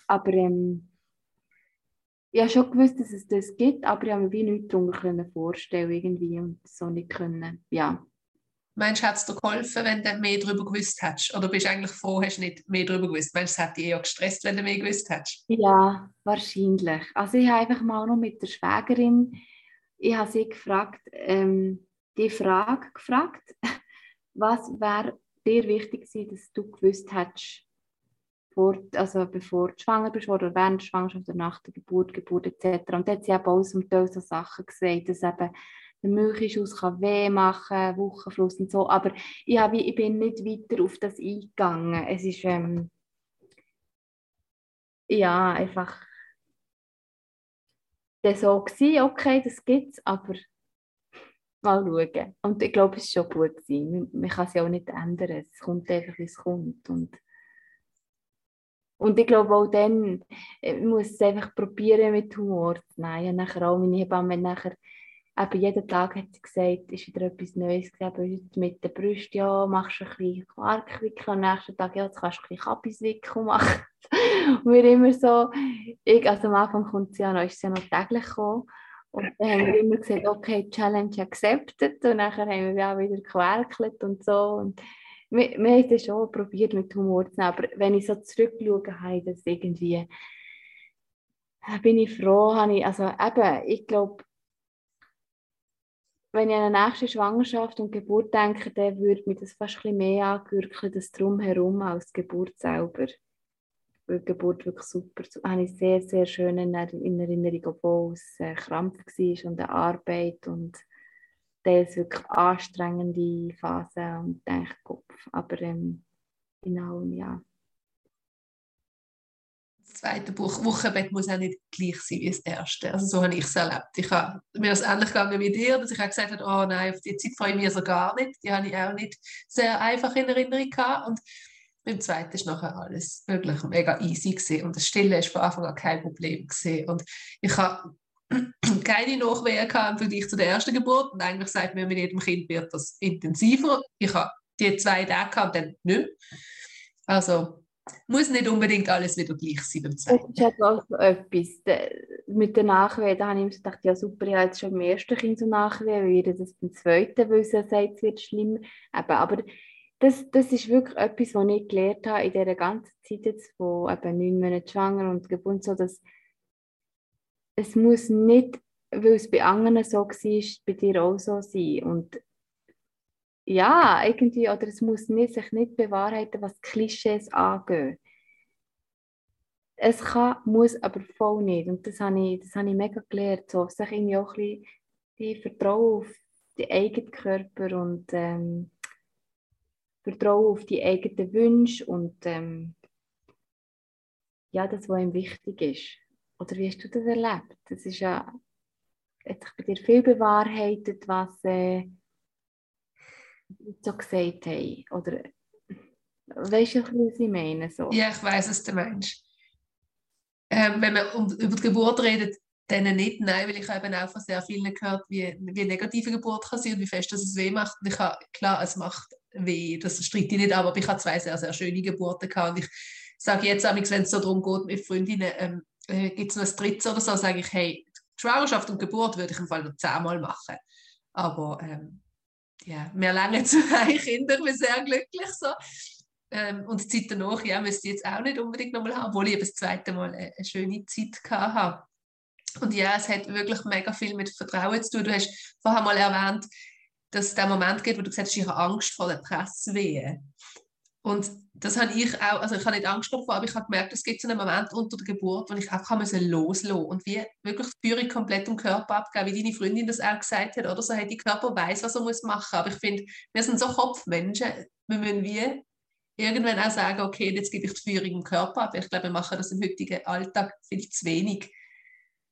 Aber ähm, ich habe schon gewusst, dass es das gibt, aber ich habe mir wie nichts darunter vorstellen irgendwie und so nicht können, ja. Meinst du, hat es dir geholfen, wenn du mehr darüber gewusst hättest? Oder bist du eigentlich froh, hast du nicht mehr darüber gewusst? Meinst du, es hat dich eher gestresst, wenn du mehr gewusst hättest? Ja, wahrscheinlich. Also ich habe einfach mal noch mit der Schwägerin, ich habe sie gefragt, ähm, die Frage gefragt, <laughs> was wäre dir wichtig gewesen, dass du gewusst hättest, vor, also bevor du schwanger bist oder während der Schwangerschaft oder nach der Geburt, Geburt etc. Und da hat sie eben auch so Sachen gesagt, dass eben der Milchschuss kann weh machen, Wochenfluss und so. Aber ich, habe, ich bin nicht weiter auf das eingegangen. Es ist ähm, ja einfach das so gewesen, okay, das gibt es, aber mal schauen. Und ich glaube, es war schon gut gewesen. Man, man kann es ja auch nicht ändern. Es kommt einfach, wie es kommt. Und, und ich glaube auch dann, äh, muss es einfach probieren mit Humor zu nehmen. nachher auch meine Hebamme nachher eben jeden Tag hat sie gesagt, ist wieder etwas Neues gegeben. mit der Brust, ja, machst du ein bisschen Quarkwickel, am nächsten Tag, ja, jetzt kannst du ein bisschen Kappiswickel machen. <laughs> und wir immer so, ich, also am Anfang kommt sie ja noch, ist sie ja noch täglich gekommen. Und dann haben wir immer gesagt, okay, Challenge accepted. Und dann haben wir auch wieder gewerkelt und so. Und wir, wir haben das schon probiert, mit Humor zu nehmen. Aber wenn ich so zurückschaue, habe ich das irgendwie, bin ich froh, habe ich, also eben, ich glaube, wenn ich an eine nächste Schwangerschaft und Geburt denke, dann würde mich das fast ein mehr angürkeln, das Drumherum als die Geburt selber. Weil die Geburt wirklich super, habe ich sehr, sehr schön in Erinnerung, obwohl es ein Krampf war und eine Arbeit und das wirklich anstrengende Phase und Kopf. Aber ähm, genau, ja zweite Buch, Wochenbett muss auch nicht gleich sein wie das erste. Also so habe ich es erlebt. Ich habe mir das ähnlich gegangen wie dir, dass ich auch gesagt habe, oh nein, auf die Zeit freue ich mich so gar nicht. Die habe ich auch nicht sehr einfach in Erinnerung gehabt. Und beim zweiten ist nachher alles wirklich mega easy gewesen. und das Stille ist von Anfang an kein Problem gewesen. Und ich habe <clears throat> keine Nachwehen im Vergleich zu der ersten Geburt und eigentlich sagt mir, mit jedem Kind wird das intensiver. Ich habe die zwei Tage und dann nicht mehr. Also muss nicht unbedingt alles wieder gleich sein beim zweiten. Das ist auch so etwas. mit der Nachwehen, habe ich gedacht, ja super, ich habe jetzt schon beim ersten Kind so Nachwehen, wie wir das beim zweiten wissen, sagt, es wird schlimm. Eben, aber das, das ist wirklich etwas, was ich gelernt habe in dieser ganzen Zeit jetzt, wo eben neun Monate schwanger und geboren so, dass es muss nicht, weil es bei anderen so war, bei dir auch so sein. Und ja, irgendwie, oder es muss nicht, sich nicht bewahrheiten, was Klischees angeht. Es kann, muss aber voll nicht. Und das habe ich, das habe ich mega gelernt. So, sich irgendwie auch ein bisschen Vertrauen auf den eigenen Körper und ähm, Vertrauen auf die eigenen Wünsche und ähm, ja, das, was ihm wichtig ist. Oder wie hast du das erlebt? Das ist ja, hat sich bei dir viel bewahrheitet, was, äh, so gesagt haben? Oder weißt du, was ich meine? So? Ja, ich weiß, was du meinst. Ähm, wenn man um, über die Geburt redet, dann nicht, nein, weil ich eben auch von sehr vielen gehört, wie, wie negative Geburt kann sein und wie fest dass es weh macht. Und ich habe, klar, es macht weh, das streite ich nicht, aber ich habe zwei sehr, sehr schöne Geburten gehabt. Und ich sage jetzt, wenn es so darum geht, mit Freundinnen, ähm, äh, gibt es noch ein drittes oder so, sage ich, hey, Schwangerschaft und Geburt würde ich im Fall noch zehnmal machen. Aber ähm, ja, wir lange zwei Kinder, ich bin sehr glücklich so. Ähm, und die Zeit danach, ja, müsste ich jetzt auch nicht unbedingt nochmal haben, obwohl ich das zweite Mal eine, eine schöne Zeit hatte. Und ja, es hat wirklich mega viel mit Vertrauen zu tun. Du hast vorher mal erwähnt, dass es den Moment gibt, wo du gesagt hast, ich habe Angst vor der Presswehe. Und das habe ich auch, also ich habe nicht Angst davor, aber ich habe gemerkt, es gibt so einen Moment unter der Geburt, wo ich einfach loslassen musste und wie wirklich die Führung komplett im Körper abgeben, wie deine Freundin das auch gesagt hat, oder so, hey, die Körper weiß, was er muss machen, aber ich finde, wir sind so Kopfmenschen, wir müssen wie irgendwann auch sagen, okay, jetzt gebe ich die Führung im Körper ab. Ich glaube, wir machen das im heutigen Alltag vielleicht zu wenig,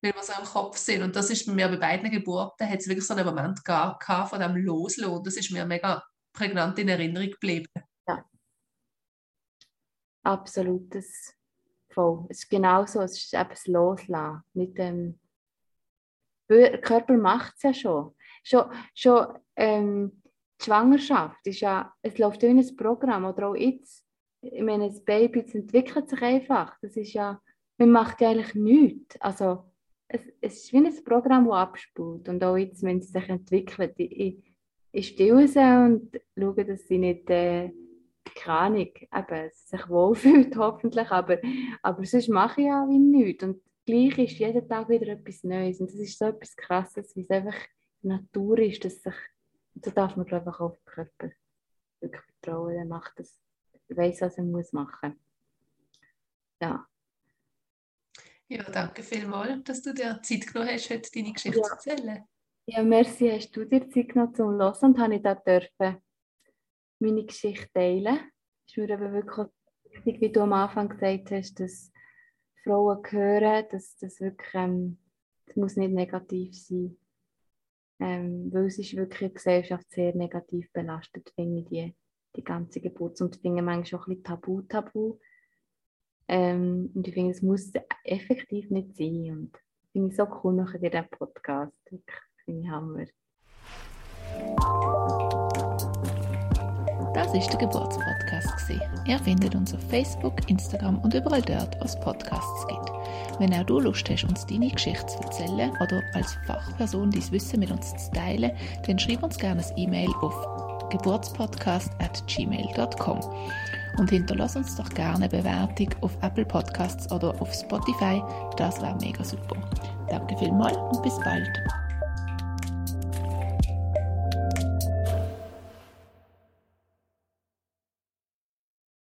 weil wir so im Kopf sind und das ist mir bei beiden Geburten, hat es wirklich so einen Moment gehabt von dem Loslassen, das ist mir mega prägnant in Erinnerung geblieben. Absolutes voll. Es ist genau so, es ist eben das Loslassen. Ähm, der Körper macht es ja schon. Schon, schon ähm, die Schwangerschaft ist ja, es läuft wie ein Programm oder auch jetzt. Ich meine, das Baby das entwickelt sich einfach. Das ist ja, man macht ja eigentlich nichts. Also, es, es ist wie ein Programm, das abspult. Und auch jetzt, wenn sie sich entwickelt, ich, ich stille sie und schaue, dass sie nicht... Äh, keine Ahnung, eben, sich wohlfühlt <laughs> hoffentlich, aber, aber sonst mache ich ja wie nichts. Und gleich ist jeden Tag wieder etwas Neues. Und das ist so etwas Krasses, wie es einfach Natur ist, dass sich, da darf man glaube ich auf den Körper wirklich vertrauen, er macht das, weiß, was er muss machen. Ja. Ja, danke vielmals, dass du dir Zeit genommen hast, heute deine Geschichte ja. zu erzählen. Ja, merci, hast du dir Zeit genommen zum Hören und habe ich da dürfen meine Geschichte teilen. Es ist mir aber wirklich wichtig, wie du am Anfang gesagt hast, dass Frauen hören, dass das wirklich, ähm, das muss nicht negativ sein. Ähm, weil es ist wirklich der Gesellschaft sehr negativ belastet, finde ich, die, die ganze Geburt. Und ich finde manchmal auch ein bisschen tabu, tabu. Ähm, und ich finde, es muss effektiv nicht sein. Und finde ich so cool nachher in diesem Podcast. Finde ich Hammer. Das ist der Geburtspodcast. Ihr findet uns auf Facebook, Instagram und überall dort, wo es Podcasts gibt. Wenn auch du Lust hast, uns deine Geschichte zu erzählen oder als Fachperson dein Wissen mit uns zu teilen, dann schreib uns gerne ein E-Mail auf geburtspodcast.gmail.com und hinterlass uns doch gerne eine Bewertung auf Apple Podcasts oder auf Spotify. Das wäre mega super. Danke vielmals und bis bald.